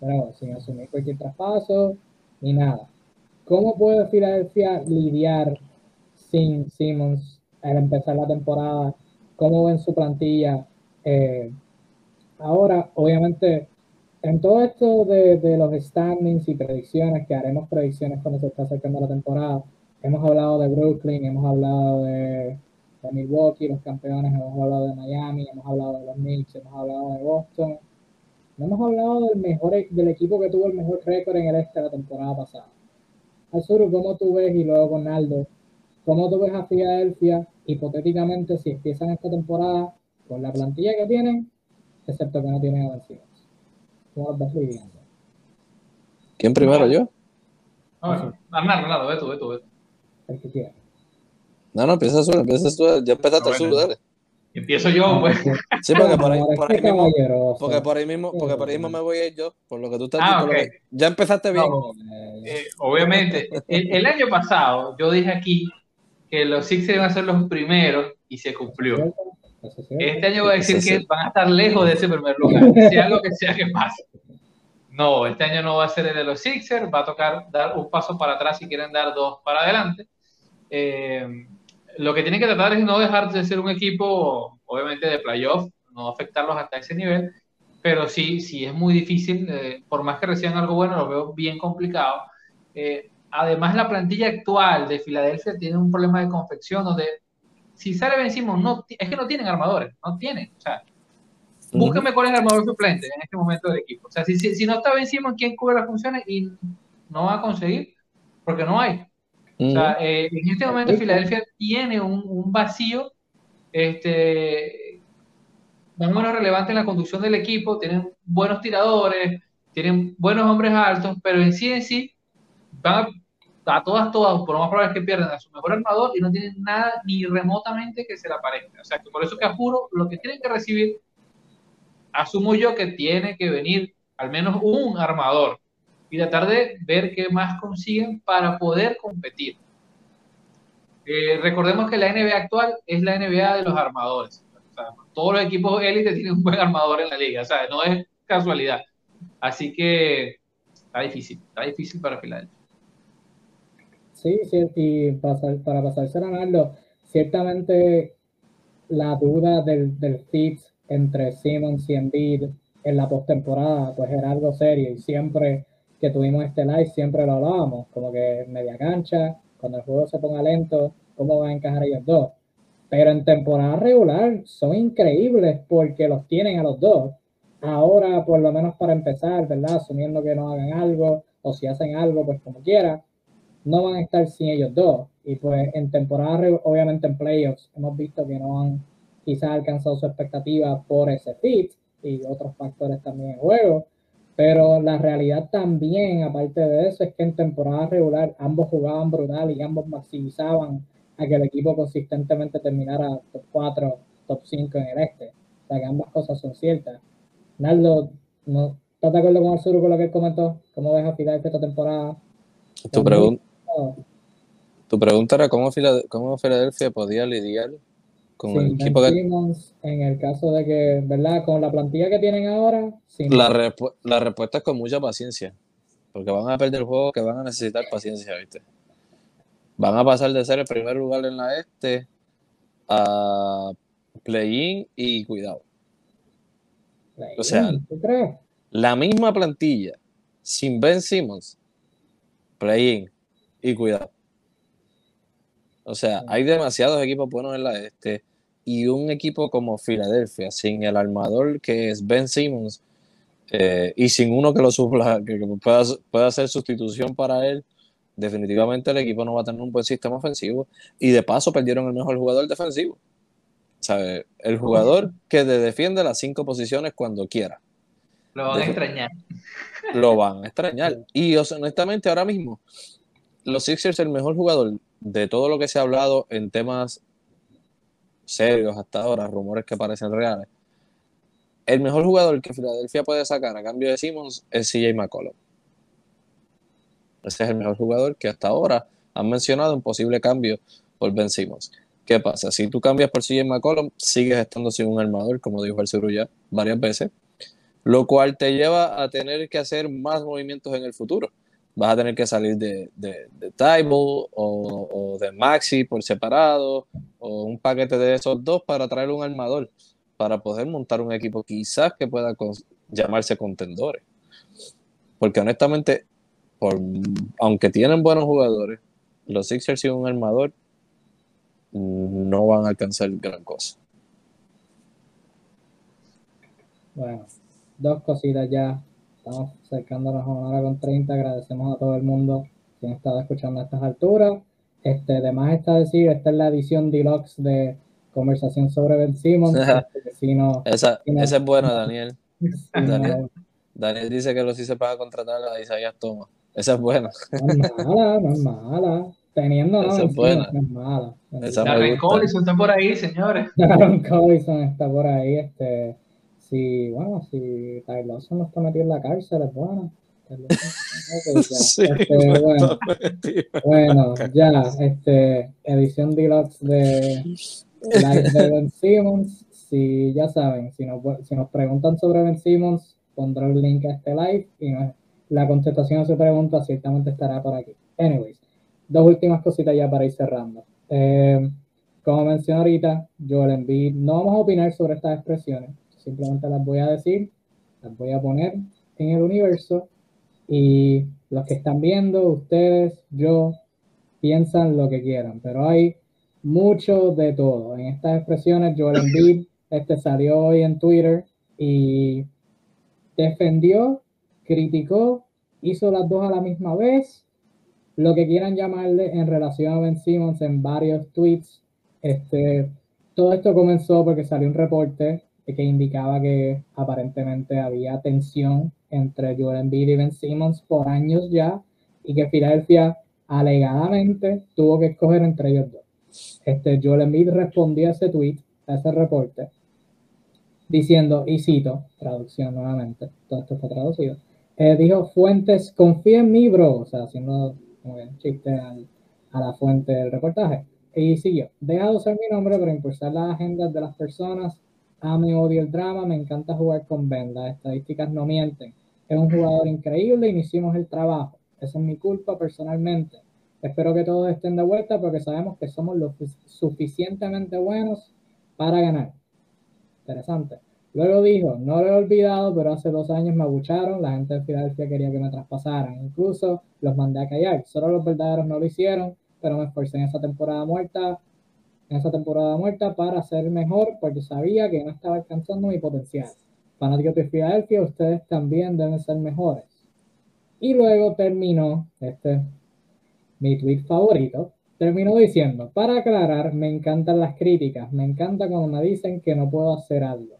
pero sin asumir cualquier traspaso ni nada. ¿Cómo puede Filadelfia lidiar sin Simmons al empezar la temporada? ¿Cómo ven su plantilla? Eh, ahora, obviamente, en todo esto de, de, los standings y predicciones, que haremos predicciones cuando se está acercando la temporada, hemos hablado de Brooklyn, hemos hablado de de Milwaukee, los campeones, hemos hablado de Miami, hemos hablado de los Knicks, hemos hablado de Boston. No hemos hablado del mejor del equipo que tuvo el mejor récord en el este la temporada pasada. Azuru, ¿cómo tú ves? Y luego con Aldo, ¿cómo tú ves a Filadelfia hipotéticamente si empiezan esta temporada con la plantilla que tienen, excepto que no tienen vencidos? ¿Cómo los ves lidiando? ¿Quién primero, yo? No, Arnaldo, ve tú, ve tú, ve tú. El que quiera. No, no, empieza tú, empieza tú, ya empezaste tú, dale. Empiezo yo, pues. Sí, porque por ahí, por ahí mismo, porque por ahí mismo, porque por ahí mismo me voy a ir yo, por lo que tú estás ah, diciendo. Ya empezaste bien. eh, obviamente, el, el, año pasado yo dije aquí que los Sixers iban a ser los primeros y se cumplió. Este año voy a decir que van a estar lejos de ese primer lugar, sea lo que sea que pase. No, este año no va a ser el de los Sixers, va a tocar dar un paso para atrás si quieren dar dos para adelante. Eh, lo que tienen que tratar es no dejar de ser un equipo, obviamente, de playoff, no afectarlos hasta ese nivel, pero sí, sí es muy difícil, eh, por más que reciban algo bueno, lo veo bien complicado. Eh, además, la plantilla actual de Filadelfia tiene un problema de confección donde si sale Ben no, es que no tienen armadores, no tienen, o sea, busquen mejores armadores suplentes en este momento del equipo. O sea, si, si, no está Ben ¿quién cubre las funciones? Y no va a conseguir, porque no hay. O sea, eh, en este momento Filadelfia tiene un, un vacío este, más o menos relevante en la conducción del equipo, tienen buenos tiradores, tienen buenos hombres altos, pero en sí en sí van a, todas, todas, por lo más probable es que pierdan a su mejor armador y no tienen nada ni remotamente que se le aparezca. O sea, que por eso que apuro lo que tienen que recibir, asumo yo que tiene que venir al menos un armador y tratar de ver qué más consiguen para poder competir. Eh, recordemos que la NBA actual es la NBA de los armadores. todos los equipos élite tienen un buen armador en la liga, o sea, no es casualidad. Así que está difícil, está difícil para Filadelfia. Sí, sí, y para, para pasarse a Ronaldo, ciertamente la duda del, del fit entre Simmons y Embiid en la postemporada, pues era algo serio y siempre que tuvimos este live siempre lo hablábamos, como que media cancha, cuando el juego se ponga lento, cómo van a encajar ellos dos. Pero en temporada regular son increíbles porque los tienen a los dos. Ahora, por lo menos para empezar, ¿verdad? Asumiendo que no hagan algo o si hacen algo, pues como quiera, no van a estar sin ellos dos. Y pues en temporada, obviamente en playoffs, hemos visto que no han quizás alcanzado su expectativa por ese fit y otros factores también en juego. Pero la realidad también, aparte de eso, es que en temporada regular ambos jugaban brutal y ambos maximizaban a que el equipo consistentemente terminara top 4, top 5 en el este. O sea que ambas cosas son ciertas. Naldo, ¿no, ¿estás de acuerdo con Arturo con lo que él comentó? ¿Cómo ves a Filadelfia esta temporada? Tu, tu pregunta era cómo, cómo Filadelfia podía lidiar con el equipo que... En el caso de que, ¿verdad? Con la plantilla que tienen ahora. La, la respuesta es con mucha paciencia. Porque van a perder el juego que van a necesitar paciencia, ¿viste? Van a pasar de ser el primer lugar en la este a play-in y cuidado. o sea, la misma plantilla sin Ben Simmons, play-in y cuidado. O sea, hay demasiados equipos buenos en la este y un equipo como Filadelfia, sin el armador que es Ben Simmons eh, y sin uno que lo supla, que, pueda, pueda, hacer sustitución para él, definitivamente el equipo no va a tener un buen sistema ofensivo y de paso perdieron el mejor jugador defensivo. ¿Sabe? El jugador que defiende las cinco posiciones cuando quiera. Lo van a extrañar. Lo van a extrañar. Y honestamente ahora mismo, los Sixers, el mejor jugador de todo lo que se ha hablado en temas serios hasta ahora, rumores que parecen reales, el mejor jugador que Filadelfia puede sacar a cambio de Simmons es CJ McCollum. Ese es el mejor jugador que hasta ahora han mencionado un posible cambio por Ben Simmons. ¿Qué pasa? Si tú cambias por CJ McCollum, sigues estando sin un armador, como dijo el ya varias veces, lo cual te lleva a tener que hacer más movimientos en el futuro vas a tener que salir de, de, de o, de Maxi por separado o un paquete de esos dos para traer un armador para poder montar un equipo quizás que pueda llamarse contendores. Porque honestamente, por, aunque tienen buenos jugadores, los Sixers sin un armador no van a alcanzar gran cosa. Bueno, dos cositas ya Estamos acercándonos a una hora con 30. Agradecemos a todo el mundo que ha estado escuchando a estas alturas. Este, además está decir, esta es la edición deluxe de Conversación sobre Ben Simmons. esa, esa es buena, Daniel. Daniel. dice que los sí se para contratar a Isaías Toma. Esa es buena. No es mala, no es mala. Teniendo, no, es buena. no es mala. Darren Collison está por ahí, señores. Darren Collison está por ahí. Este, si, bueno, si Ty Lawson no está metido en la cárcel, es bueno. sí, este, bueno, bueno ya, este, edición deluxe de Live de Ben Simmons. Si ya saben, si nos, si nos preguntan sobre Ben Simmons, pondré el link a este live y la contestación a su pregunta ciertamente estará por aquí. Anyways, dos últimas cositas ya para ir cerrando. Eh, como mencioné ahorita, Joel Embiid, no vamos a opinar sobre estas expresiones simplemente las voy a decir. las voy a poner en el universo y los que están viendo, ustedes, yo, piensan lo que quieran, pero hay mucho de todo. En estas expresiones, Joel Embiid este salió hoy en Twitter y defendió, criticó, hizo las dos a la misma vez, lo que quieran llamarle en relación a Ben Simmons en varios tweets. Este, todo esto comenzó porque salió un reporte que indicaba que aparentemente había tensión entre Joel Embiid y Ben Simmons por años ya y que Filadelfia alegadamente tuvo que escoger entre ellos dos. Este, Joel Embiid respondió a ese tweet, a ese reporte, diciendo, y cito, traducción nuevamente, todo esto está traducido, eh, dijo, fuentes, confía en mí, bro, o sea, haciendo un chiste a la fuente del reportaje. Y siguió, deja de usar mi nombre para impulsar las agendas de las personas, ame odio el drama, me encanta jugar con Ben, las estadísticas no mienten, es un jugador increíble y no hicimos el trabajo, esa es mi culpa personalmente. Espero que todos estén de vuelta porque sabemos que somos lo suficientemente buenos para ganar. Interesante. Luego dijo, no lo he olvidado, pero hace dos años me abucharon, la gente de Filadelfia quería que me traspasaran, incluso los mandé a callar, solo los verdaderos no lo hicieron, pero me esforcé en esa temporada muerta, en esa temporada muerta para ser mejor porque sabía que no estaba alcanzando mi potencial. Fanáticos de Filadelfia, ustedes también deben ser mejores. Y luego terminó, este, mi tweet favorito, terminó diciendo, para aclarar, me encantan las críticas, me encanta cuando me dicen que no puedo hacer algo.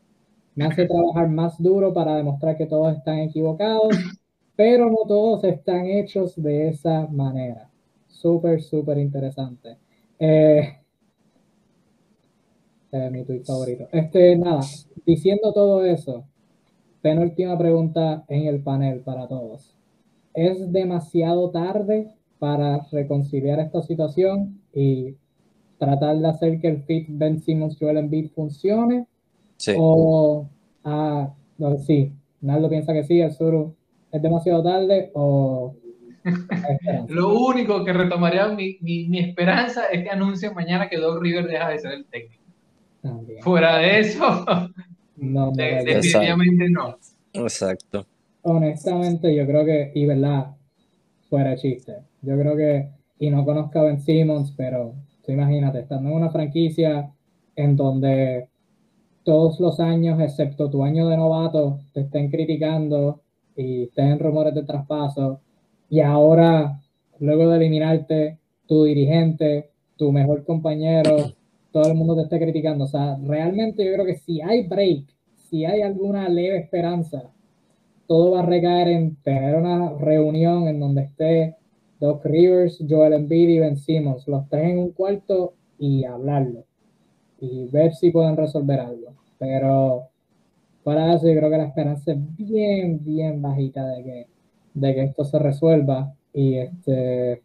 Me hace trabajar más duro para demostrar que todos están equivocados, pero no todos están hechos de esa manera. Súper, súper interesante. Eh, eh, mi tweet favorito. Este, nada, diciendo todo eso, penúltima pregunta en el panel para todos. ¿Es demasiado tarde para reconciliar esta situación y tratar de hacer que el fit Ben Simmons Joel Embiid funcione. Sí. O ah, no, sí, Naldo piensa que sí, el sur es demasiado tarde o Lo único que retomaría mi, mi, esperanza es que anuncien mañana que Doug River deja de ser el técnico. Fuera de eso, no, definitivamente no. Exacto. Honestamente, yo creo que, y verdad, fuera chiste. Yo creo que, y no conozco a Ben Simmons, pero tú imagínate, estando en una franquicia en donde todos los años, excepto tu año de novato, te estén criticando y estén rumores de traspaso, y ahora, luego de eliminarte, tu dirigente, tu mejor compañero, todo el mundo te esté criticando. O sea, realmente yo creo que si hay break, si hay alguna leve esperanza todo va a recaer en tener una reunión en donde esté Doc Rivers, Joel Embiid y Ben Simmons, los tres en un cuarto y hablarlo y ver si pueden resolver algo. Pero para eso yo creo que la esperanza es bien, bien bajita de que, de que esto se resuelva y este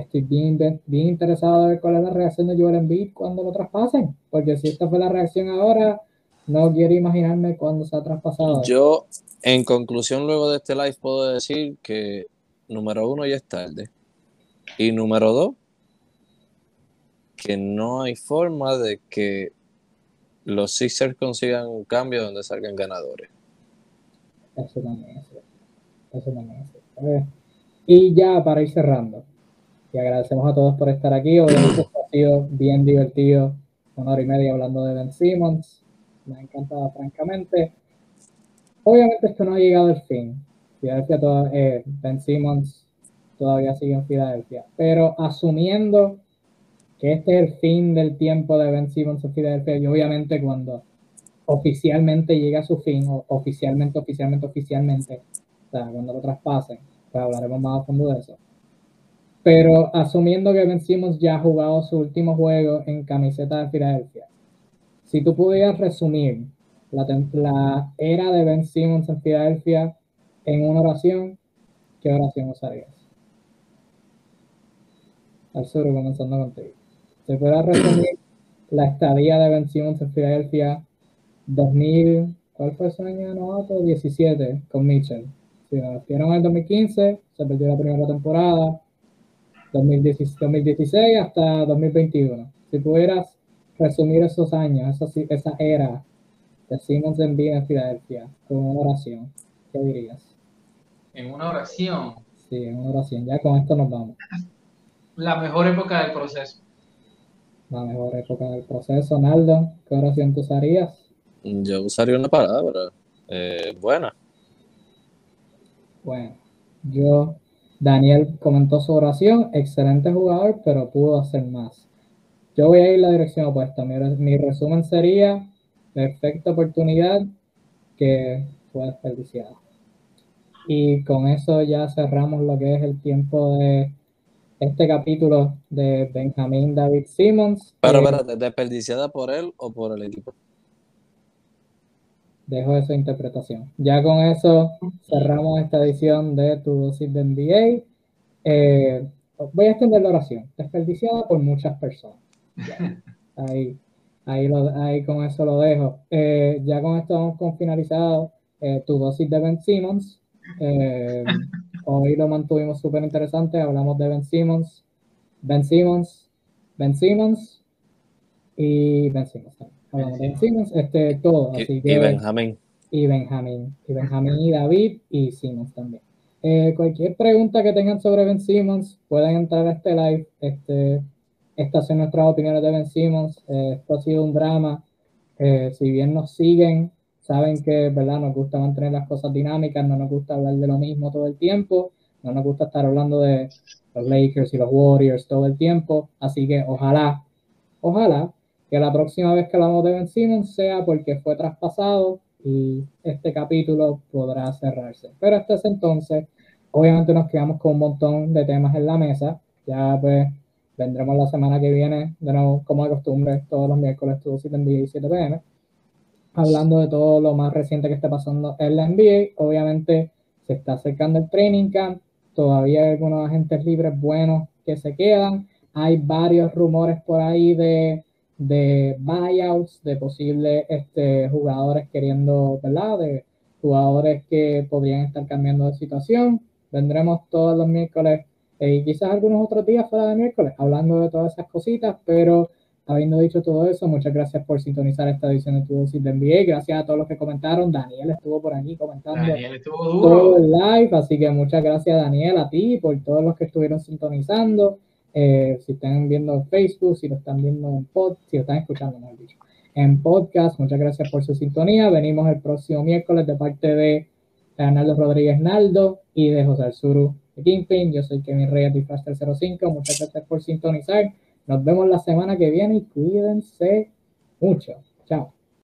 estoy bien, bien interesado de ver cuál es la reacción de Joel Embiid cuando lo traspasen, porque si esta fue la reacción ahora, no quiero imaginarme cuándo se ha traspasado. Yo en conclusión, luego de este live puedo decir que número uno ya es tarde. Y número dos, que no hay forma de que los Sixers consigan un cambio donde salgan ganadores. Eso también es Eso también es Y ya para ir cerrando, y agradecemos a todos por estar aquí. Obviamente ha sido bien divertido, una hora y media hablando de Ben Simmons. Me ha encantado, francamente. Obviamente esto no ha llegado al fin. Filadelfia eh, Ben Simmons todavía sigue en Filadelfia. Pero asumiendo que este es el fin del tiempo de Ben Simmons en Filadelfia, y obviamente cuando oficialmente llega a su fin, o oficialmente, oficialmente, oficialmente, o sea, cuando lo traspasen, pues hablaremos más a fondo de eso. Pero asumiendo que Ben Simmons ya ha jugado su último juego en camiseta de Filadelfia, si tú pudieras resumir la, era de Ben Simmons en Filadelfia en una oración, ¿qué oración usarías? sur, comenzando contigo. ¿Se puede resumir la estadía de Ben Simmons en Filadelfia 2000, ¿cuál fue su año de novato? 17 con Mitchell. Si lo en el 2015, se perdió la primera temporada, 2016, 2016 hasta 2021. Si pudieras resumir esos años, esa, esa era de Simmons en vida en Filadelfia con una oración. ¿Qué dirías? En una oración. Sí, en una oración. Ya con esto nos vamos. La mejor época del proceso. La mejor época del proceso. Naldo, ¿qué oración tú usarías? Yo usaría una palabra eh, buena. Bueno, yo, Daniel comentó su oración, excelente jugador, pero pudo hacer más. Yo voy a ir la dirección opuesta. Mi, mi resumen sería perfecta oportunidad que fue desperdiciada. Y con eso ya cerramos lo que es el tiempo de este capítulo de Benjamín David Simmons. Pero, Eh, espérate, ¿desperdiciada por él o por el equipo? Dejo esa interpretación. Ya con eso cerramos esta edición de Tu Dosis de NBA. Eh, voy a extender la oración. Desperdiciada por muchas personas. Ahí, ahí, ahí con eso lo dejo. Eh, ya con esto vamos con finalizado eh, Tu Dosis de Ben Simmons. Hoy lo mantuvimos súper interesante. Hablamos de Ben Simmons, Ben Simmons, Ben Simmons y Ben Simmons también. Simmons, este, todo. Y, Así y que, Benjamín. y Benjamín, y Benjamín y David y Simmons también. Eh, cualquier pregunta que tengan sobre Ben Simmons, pueden entrar a este live. Este, estas son nuestras opiniones de Ben Simmons. Eh, esto ha sido un drama. Eh, si bien nos siguen, saben que ¿verdad? nos gusta mantener las cosas dinámicas, no nos gusta hablar de lo mismo todo el tiempo, no nos gusta estar hablando de los Lakers y los Warriors todo el tiempo. Así que ojalá, ojalá que la próxima vez que hablamos de Ben Simmons sea porque fue traspasado y este capítulo podrá cerrarse. Pero hasta ese entonces, obviamente nos quedamos con un montón de temas en la mesa. Ya pues vendremos la semana que viene, de nuevo, como de costumbre, todos los miércoles, todos 7 NBA y 7 pm, hablando de todo lo más reciente que está pasando en la NBA. Obviamente se está acercando el training camp, todavía hay algunos agentes libres buenos que se quedan. Hay varios rumores por ahí de, de buyouts, de posibles este, jugadores queriendo, ¿verdad? De jugadores que podrían estar cambiando de situación. Vendremos todos los miércoles eh, y quizás algunos otros días fuera de miércoles hablando de todas esas cositas, pero habiendo dicho todo eso, muchas gracias por sintonizar esta edición de Tu Dosis de NBA. Gracias a todos los que comentaron. Daniel estuvo por aquí comentando Daniel estuvo todo duro. el live, así que muchas gracias Daniel, a ti, por todos los que estuvieron sintonizando. Eh, si están viendo en Facebook, si lo están viendo en pod, si lo están escuchando, mejor dicho, en podcast, muchas gracias por su sintonía. Venimos el próximo miércoles de parte de Arnaldo Rodríguez Naldo y de José Arzuru de Kingpin. Yo soy Kevin Reyes de Faster 05. Muchas gracias por sintonizar. Nos vemos la semana que viene y cuídense mucho. Chao.